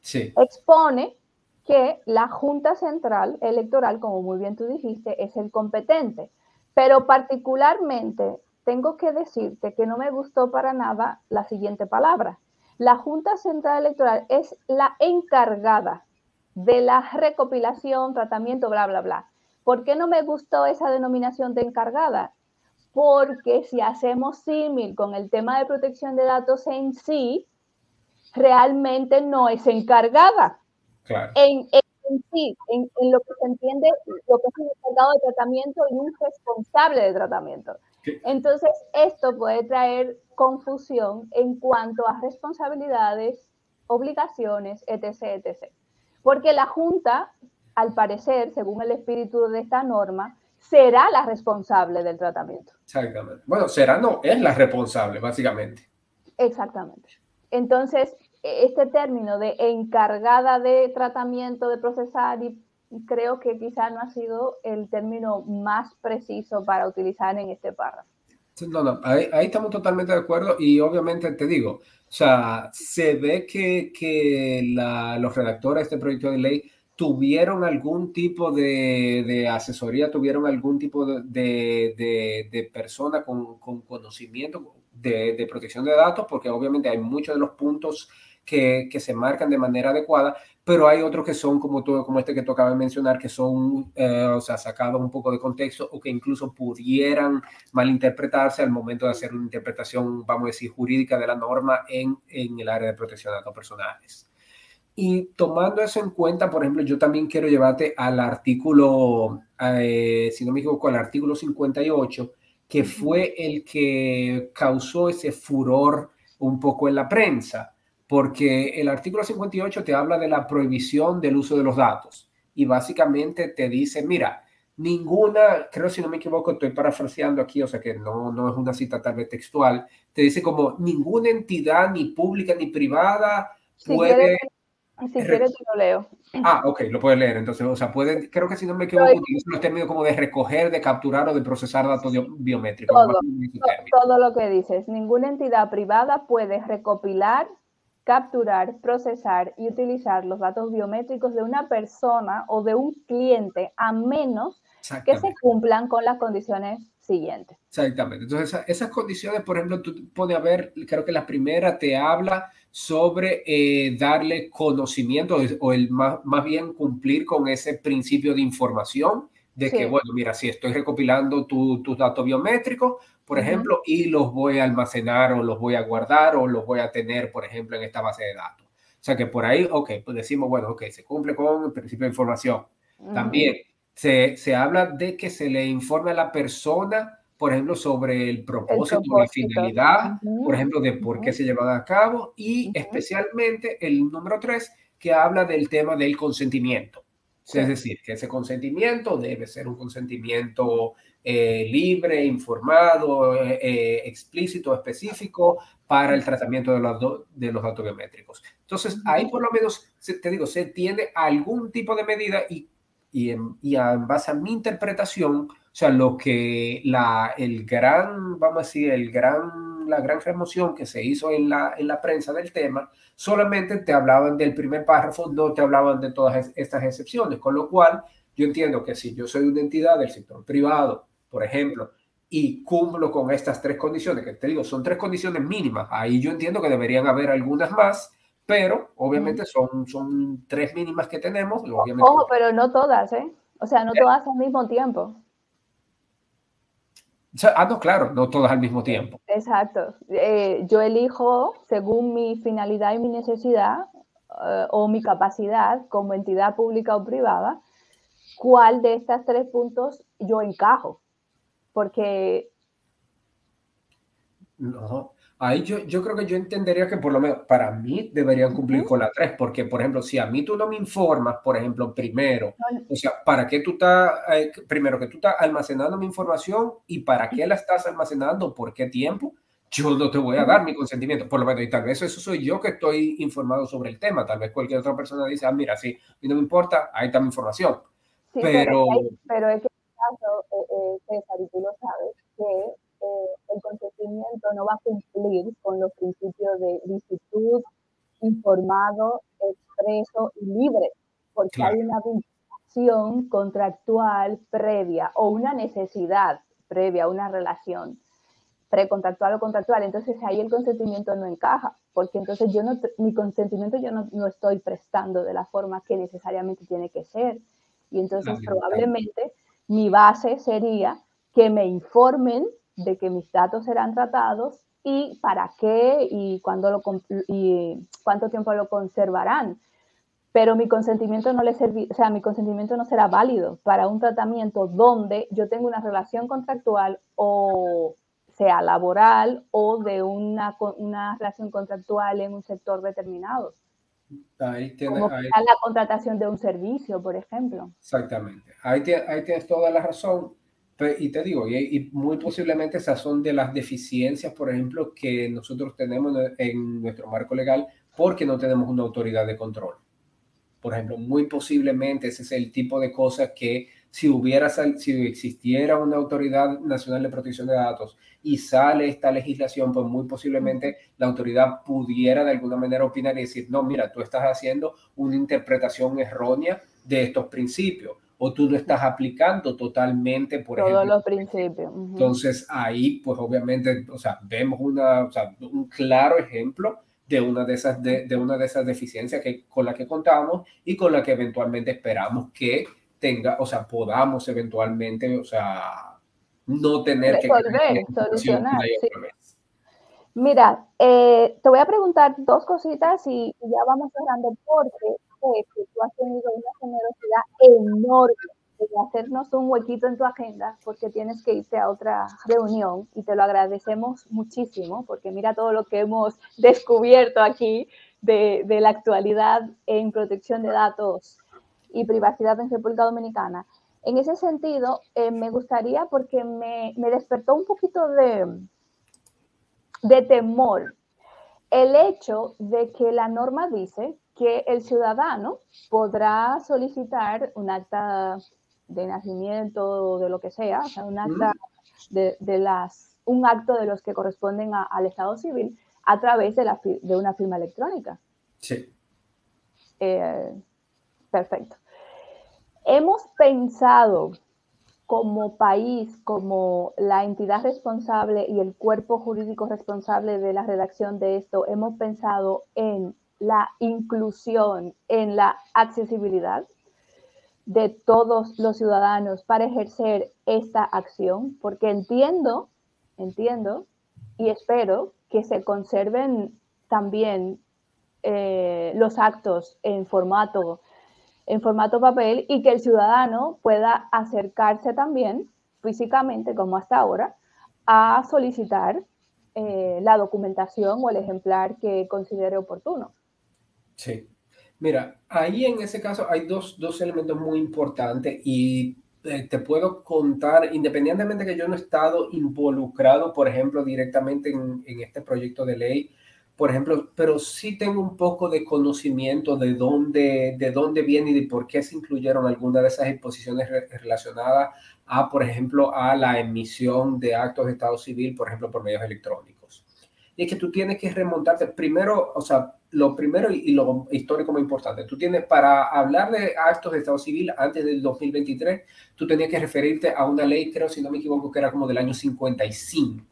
Sí. Expone que la Junta Central Electoral, como muy bien tú dijiste, es el competente, pero particularmente tengo que decirte que no me gustó para nada la siguiente palabra. La Junta Central Electoral es la encargada de la recopilación, tratamiento, bla, bla, bla. ¿Por qué no me gustó esa denominación de encargada? Porque si hacemos símil con el tema de protección de datos en sí, realmente no es encargada. En, sí, en, en, lo que se entiende, lo que es un encargado de tratamiento y un responsable de tratamiento. Entonces, esto puede traer confusión en cuanto a responsabilidades, obligaciones, etc., etc. Porque la Junta, al parecer, según el espíritu de esta norma, será la responsable del tratamiento. Exactamente. Bueno, será no, es la responsable, básicamente. Exactamente. Entonces, este término de encargada de tratamiento, de procesar y creo que quizá no ha sido el término más preciso para utilizar en este párrafo. No, no, ahí, estamos totalmente de acuerdo y obviamente te digo, o sea, se ve que, que los redactores de este proyecto de ley tuvieron algún tipo de, de asesoría, tuvieron algún tipo de, de, de persona con, con conocimiento de, protección de datos, porque obviamente hay muchos de los puntos que, que, se marcan de manera adecuada, pero hay otros que son como, todo, como este que tocaba mencionar, que son, eh, o sea, sacados un poco de contexto o que incluso pudieran malinterpretarse al momento de hacer una interpretación, vamos a decir, jurídica de la norma en, en el área de protección de datos personales. Y tomando eso en cuenta, por ejemplo, yo también quiero llevarte al artículo, eh, si no me equivoco, al artículo 58, que fue el que causó ese furor un poco en la prensa porque el artículo 58 te habla de la prohibición del uso de los datos y básicamente te dice, mira, ninguna, creo si no me equivoco, estoy parafraseando aquí, o sea que no, no es una cita tal vez textual, te dice como ninguna entidad, ni pública ni privada, puede... si quieres, lo leo. Ah, ok, lo puedes leer. Entonces, o sea, pueden, creo que si no me equivoco, utilizan los términos como de recoger, de capturar o de procesar datos biométricos. Todo, todo lo que dices. Ninguna entidad privada puede recopilar, capturar, procesar y utilizar los datos biométricos de una persona o de un cliente a menos que se cumplan con las condiciones siguientes. Exactamente. Entonces, esas, condiciones, por ejemplo, tú pones a ver, creo que la primera te habla sobre eh, darle conocimiento o el más, más bien cumplir con ese principio de información de que, bueno, mira, si estoy recopilando tus datos biométricos, por ejemplo, y los voy a almacenar o los voy a guardar o los voy a tener, por ejemplo, en esta base de datos. O sea que por ahí, ok, pues decimos, bueno, ok, se cumple con el principio de información. También se, se, habla de que se le informe a la persona, por ejemplo, sobre el propósito, la finalidad, por ejemplo, de por qué se llevan a cabo y especialmente el número tres, que habla del tema del consentimiento. Es decir, que ese consentimiento debe ser un consentimiento eh, libre, informado, eh, eh, explícito, específico para el tratamiento de los, de los datos biométricos. Entonces, ahí por lo menos, te digo, se tiene algún tipo de medida y, y, en, y en base a mi interpretación, o sea, lo que la, el gran, vamos a decir, el gran, la gran remoción que se hizo en la, en la prensa del tema, solamente te hablaban del primer párrafo, no te hablaban de todas estas excepciones, con lo cual yo entiendo que si yo soy una entidad del sector privado, por ejemplo, y cumplo con estas tres condiciones, que te digo, son tres condiciones mínimas. Ahí yo entiendo que deberían haber algunas más, pero obviamente son, son tres mínimas que tenemos. Obviamente, Ojo, pero no todas, ¿eh? O sea, no todas al mismo tiempo. ah, no, claro, no todas al mismo tiempo. Exacto. Eh, yo elijo según mi finalidad y mi necesidad eh, o mi capacidad como entidad pública o privada, cuál de estos tres puntos yo encajo. Porque... No, ahí yo, yo creo que yo entendería que por lo menos para mí deberían cumplir con la tres, porque por ejemplo, si a mí tú no me informas, por ejemplo, primero, o sea, ¿para qué tú estás, eh, primero que tú estás almacenando mi información y para qué la estás almacenando, por qué tiempo? yo no te voy a dar mi consentimiento, por lo menos, y tal vez eso soy yo que estoy informado sobre el tema, tal vez cualquier otra persona dice, ah, mira, sí, y no me importa, ahí está mi información. pero... Pero es que en caso, eh, eh, César, y tú lo sabes, que eh, el consentimiento no va a cumplir con los principios de licitud, informado, expreso y libre, porque hay una vinculación contractual previa o una necesidad previa a una relación precontractual o contractual, entonces ahí el consentimiento no encaja, porque entonces yo no, mi consentimiento yo no, no estoy prestando de la forma que necesariamente tiene que ser. Y entonces probablemente mi base sería que me informen de que mis datos serán tratados y para qué y, cuándo lo, y cuánto tiempo lo conservarán. Pero mi consentimiento no le o sea, mi consentimiento no será válido para un tratamiento donde yo tengo una relación contractual o sea laboral o de una, una relación contractual en un sector determinado. Ahí Como la contratación de un servicio, por ejemplo. Exactamente. Ahí, ahí tienes toda la razón. Y te digo, y, muy posiblemente esas son de las deficiencias, por ejemplo, que nosotros tenemos en nuestro marco legal porque no tenemos una autoridad de control. Por ejemplo, muy posiblemente ese es el tipo de cosas que si hubiera si existiera una autoridad nacional de protección de datos y sale esta legislación, pues muy posiblemente la autoridad pudiera de alguna manera opinar y decir, no, mira, tú estás haciendo una interpretación errónea de estos principios o tú lo estás aplicando totalmente, por Todos los principios. Entonces ahí, pues obviamente, o sea, vemos una, o sea, un claro ejemplo de una de esas, de, de una de esas deficiencias que, con la que contamos y con la que eventualmente esperamos que tenga, o sea, podamos eventualmente, o sea, no tener que... solucionar. Mira, eh, te voy a preguntar dos cositas y, ya vamos cerrando porque tú has tenido una generosidad enorme de hacernos un huequito en tu agenda porque tienes que irte a otra reunión y te lo agradecemos muchísimo porque mira todo lo que hemos descubierto aquí de, de la actualidad en protección de datos y privacidad en República Dominicana. En ese sentido, eh, me gustaría, porque me, me, despertó un poquito de, de temor el hecho de que la norma dice que el ciudadano podrá solicitar un acta de nacimiento o de lo que sea, o sea, un acta de, de las, un acto de los que corresponden al Estado civil a través de, la, de una firma electrónica. Sí. Eh, perfecto. Hemos pensado como país, como la entidad responsable y el cuerpo jurídico responsable de la redacción de esto, hemos pensado en la inclusión, en la accesibilidad de todos los ciudadanos para ejercer esta acción, porque entiendo, entiendo y espero que se conserven también eh, los actos en formato en formato papel y que el ciudadano pueda acercarse también físicamente, como hasta ahora, a solicitar eh, la documentación o el ejemplar que considere oportuno. Sí. Mira, ahí en ese caso hay dos, dos elementos muy importantes y eh, te puedo contar, independientemente que yo no he estado involucrado, por ejemplo, directamente en, en este proyecto de ley, por ejemplo, pero sí tengo un poco de conocimiento de dónde, de dónde viene y de por qué se incluyeron algunas de esas exposiciones relacionadas a, por ejemplo, a la emisión de actos de Estado civil, por ejemplo, por medios electrónicos. es que tú tienes que remontarte primero, o sea, lo primero y, lo histórico más importante. Tú tienes, para hablar de actos de Estado civil antes del 2023, tú tenías que referirte a una ley, creo, si no me equivoco, que era como del año 55,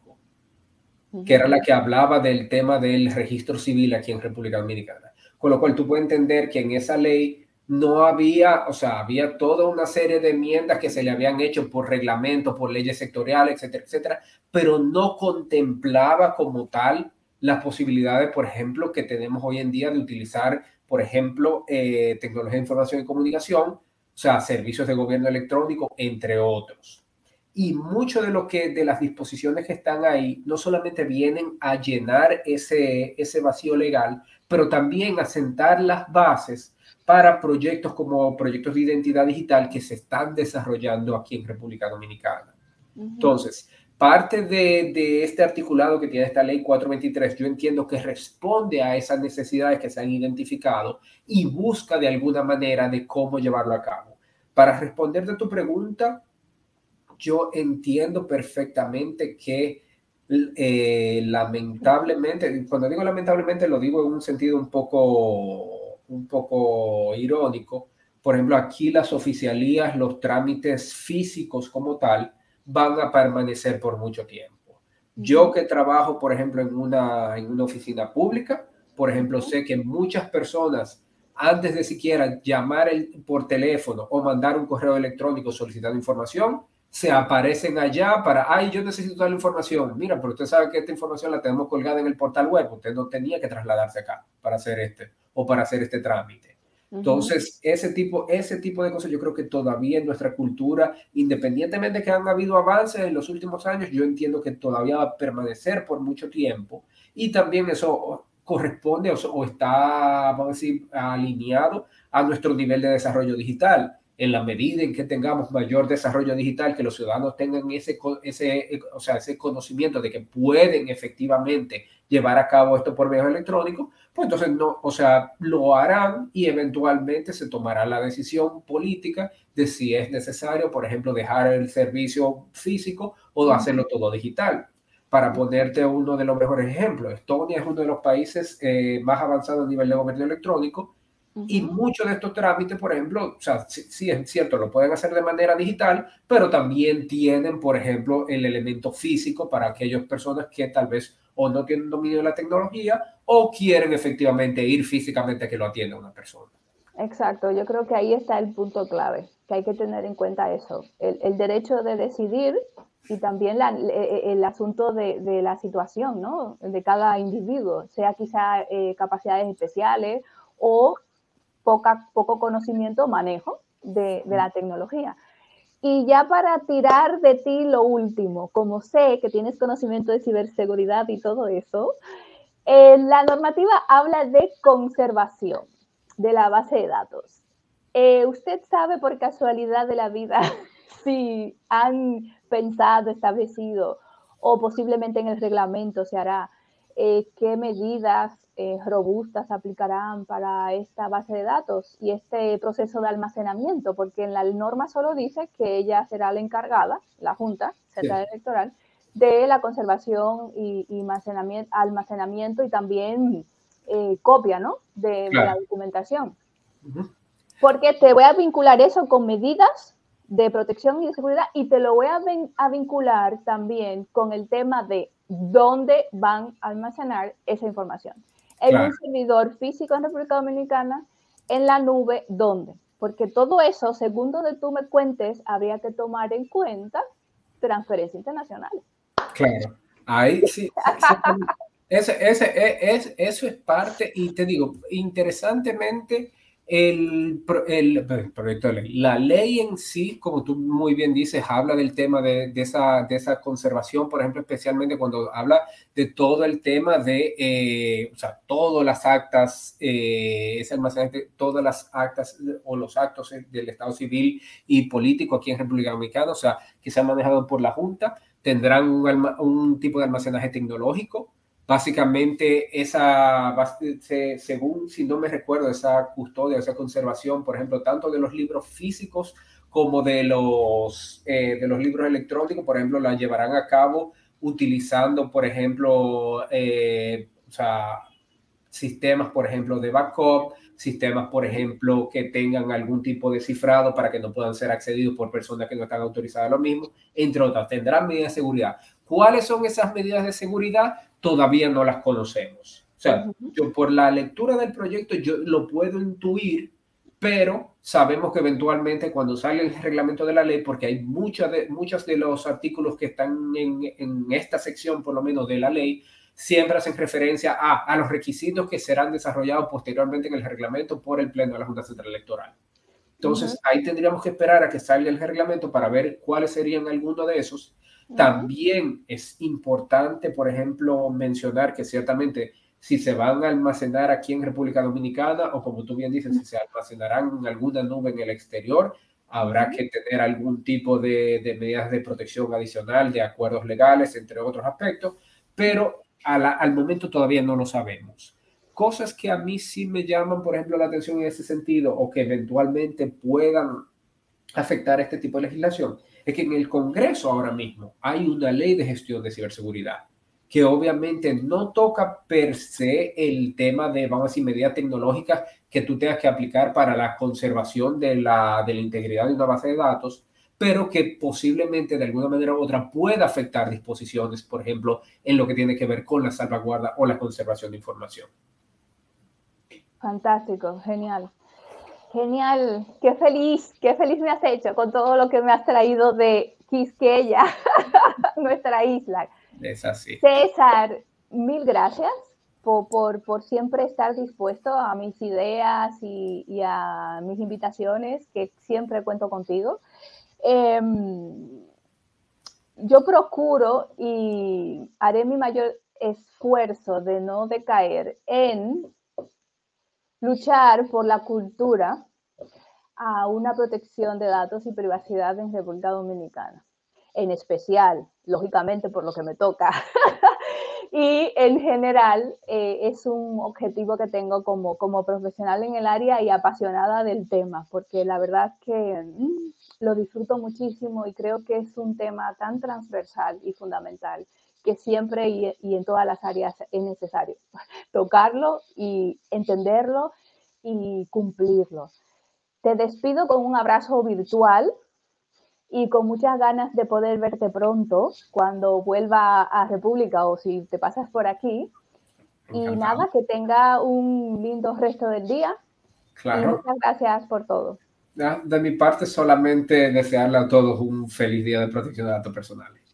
que era la que hablaba del tema del registro civil aquí en República Dominicana. Con lo cual tú puedes entender que en esa ley no había, o sea, había toda una serie de enmiendas que se le habían hecho por reglamento, por leyes sectoriales, etcétera, etcétera, pero no contemplaba como tal las posibilidades, por ejemplo, que tenemos hoy en día de utilizar, por ejemplo, eh, tecnología de información y comunicación, o sea, servicios de gobierno electrónico, entre otros. Y mucho de lo que de las disposiciones que están ahí no solamente vienen a llenar ese, ese vacío legal, pero también a sentar las bases para proyectos como proyectos de identidad digital que se están desarrollando aquí en República Dominicana. Entonces, parte de, este articulado que tiene esta ley 423, yo entiendo que responde a esas necesidades que se han identificado y busca de alguna manera de cómo llevarlo a cabo. Para responder de tu pregunta, yo entiendo perfectamente que eh, lamentablemente, cuando digo lamentablemente lo digo en un sentido un poco un poco irónico. Por ejemplo, aquí las oficialías, los trámites físicos como tal, van a permanecer por mucho tiempo. Yo que trabajo, por ejemplo, en una, en una oficina pública, por ejemplo, sé que muchas personas, antes de siquiera llamar el, por teléfono o mandar un correo electrónico solicitando información, se aparecen allá para, ay, yo necesito toda la información. Mira, pero usted sabe que esta información la tenemos colgada en el portal web. Usted no tenía que trasladarse acá para hacer este o para hacer este trámite. Entonces, ese tipo, ese tipo de cosas yo creo que todavía en nuestra cultura, independientemente de que han habido avances en los últimos años, yo entiendo que todavía va a permanecer por mucho tiempo y también eso corresponde o, está, vamos a decir, alineado a nuestro nivel de desarrollo digital en la medida en que tengamos mayor desarrollo digital, que los ciudadanos tengan ese, ese, o sea, ese conocimiento de que pueden efectivamente llevar a cabo esto por medios electrónicos, pues entonces no, o sea, lo harán y eventualmente se tomará la decisión política de si es necesario, por ejemplo, dejar el servicio físico o hacerlo todo digital. Para ponerte uno de los mejores ejemplos, Estonia es uno de los países eh, más avanzados a nivel de gobierno electrónico y muchos de estos trámites, por ejemplo, o sea, sí, es cierto, lo pueden hacer de manera digital, pero también tienen, por ejemplo, el elemento físico para aquellas personas que tal vez o no tienen dominio de la tecnología o quieren efectivamente ir físicamente a que lo atienda una persona. Exacto, yo creo que ahí está el punto clave, que hay que tener en cuenta eso, el, derecho de decidir y también e, e, el asunto de, la situación, ¿no? De cada individuo, sea quizá eh, capacidades especiales o poco conocimiento o manejo de, la tecnología. Y ya para tirar de ti lo último, como sé que tienes conocimiento de ciberseguridad y todo eso, eh, la normativa habla de conservación de la base de datos. Eh, ¿Usted sabe por casualidad de la vida si han pensado, establecido o posiblemente en el reglamento se hará eh, qué medidas eh, robustas aplicarán para esta base de datos y este proceso de almacenamiento, porque en la norma solo dice que ella será la encargada, la Junta Central Electoral, de la conservación y, almacenamiento, y también eh, copia ¿no? de, la documentación. Porque te voy a vincular eso con medidas de protección y de seguridad y te lo voy a, a vincular también con el tema de dónde van a almacenar esa información. En un servidor físico en República Dominicana, en la nube, ¿dónde? Porque todo eso, según donde tú me cuentes, habría que tomar en cuenta transferencia internacional. Claro, ahí sí. ese, ese, e, es, eso es parte, y te digo, interesantemente, el, el, proyecto de ley. La ley en sí, como tú muy bien dices, habla del tema de, de, esa, de esa conservación, por ejemplo, especialmente cuando habla de todo el tema de, eh, o sea, todas las actas, eh, ese almacenaje, todas las actas o los actos del Estado civil y político aquí en República Dominicana, o sea, que se han manejado por la Junta, tendrán un, un tipo de almacenaje tecnológico Básicamente, esa, según, si no me recuerdo, esa custodia, esa conservación, por ejemplo, tanto de los libros físicos como de los, eh, de los libros electrónicos, por ejemplo, la llevarán a cabo utilizando, por ejemplo, eh, o sea, sistemas, por ejemplo, de backup, sistemas, por ejemplo, que tengan algún tipo de cifrado para que no puedan ser accedidos por personas que no están autorizadas a lo mismo, entre otras. Tendrán medidas de seguridad. ¿Cuáles son esas medidas de seguridad? Todavía no las conocemos. O sea, yo por la lectura del proyecto yo lo puedo intuir, pero sabemos que eventualmente cuando sale el reglamento de la ley, porque hay muchas de, muchos de los artículos que están en, en esta sección, por lo menos de la ley, siempre hacen referencia a, a, los requisitos que serán desarrollados posteriormente en el reglamento por el Pleno de la Junta Central Electoral. Entonces, ahí tendríamos que esperar a que salga el reglamento para ver cuáles serían algunos de esos. También es importante, por ejemplo, mencionar que ciertamente si se van a almacenar aquí en República Dominicana o como tú bien dices, si se almacenarán en alguna nube en el exterior, habrá que tener algún tipo de, de medidas de protección adicional, de acuerdos legales, entre otros aspectos, pero al momento todavía no lo sabemos. Cosas que a mí sí me llaman, por ejemplo, la atención en ese sentido o que eventualmente puedan afectar este tipo de legislación, es que en el Congreso ahora mismo hay una ley de gestión de ciberseguridad que obviamente no toca per se el tema de, vamos a decir, medidas tecnológicas que tú tengas que aplicar para la conservación de la, de la integridad de una base de datos, pero que posiblemente de alguna manera u otra pueda afectar disposiciones, por ejemplo, en lo que tiene que ver con la salvaguarda o la conservación de información. Fantástico, genial. Genial, qué feliz, qué feliz me has hecho con todo lo que me has traído de Quisqueya, nuestra isla. Es así. César, mil gracias por, por, por siempre estar dispuesto a mis ideas y, y, a mis invitaciones, que siempre cuento contigo. Eh, yo procuro y haré mi mayor esfuerzo de no decaer en luchar por la cultura a una protección de datos y privacidad en República Dominicana. En especial, lógicamente, por lo que me toca. y en general eh, es un objetivo que tengo como, como profesional en el área y apasionada del tema, porque la verdad que mm, lo disfruto muchísimo y creo que es un tema tan transversal y fundamental que siempre y, y en todas las áreas es necesario tocarlo y entenderlo y cumplirlo. Te despido con un abrazo virtual y con muchas ganas de poder verte pronto cuando vuelva a República o si te pasas por aquí. Y nada, que tenga un lindo resto del día. Claro. Y muchas gracias por todo. De mi parte, solamente desearle a todos un feliz día de protección de datos personales.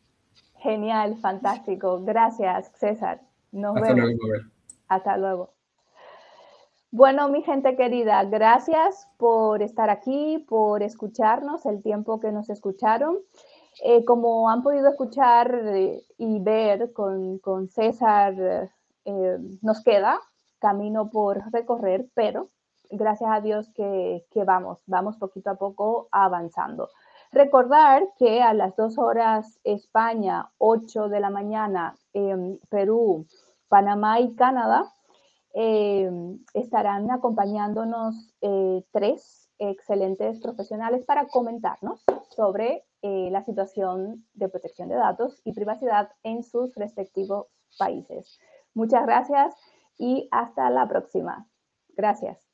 Genial, fantástico. Gracias, César. Nos Hasta vemos. luego, Hasta luego. Bueno, mi gente querida, gracias por estar aquí, por escucharnos el tiempo que nos escucharon. Eh, como han podido escuchar eh, y ver con, con César, eh, nos queda camino por recorrer, pero gracias a Dios que, que, vamos, vamos poquito a poco avanzando. Recordar que a las dos horas España, 8 de la mañana, Perú, Panamá y Canadá, eh, estarán acompañándonos eh, tres excelentes profesionales para comentarnos sobre eh, la situación de protección de datos y privacidad en sus respectivos países. Muchas gracias y hasta la próxima. Gracias.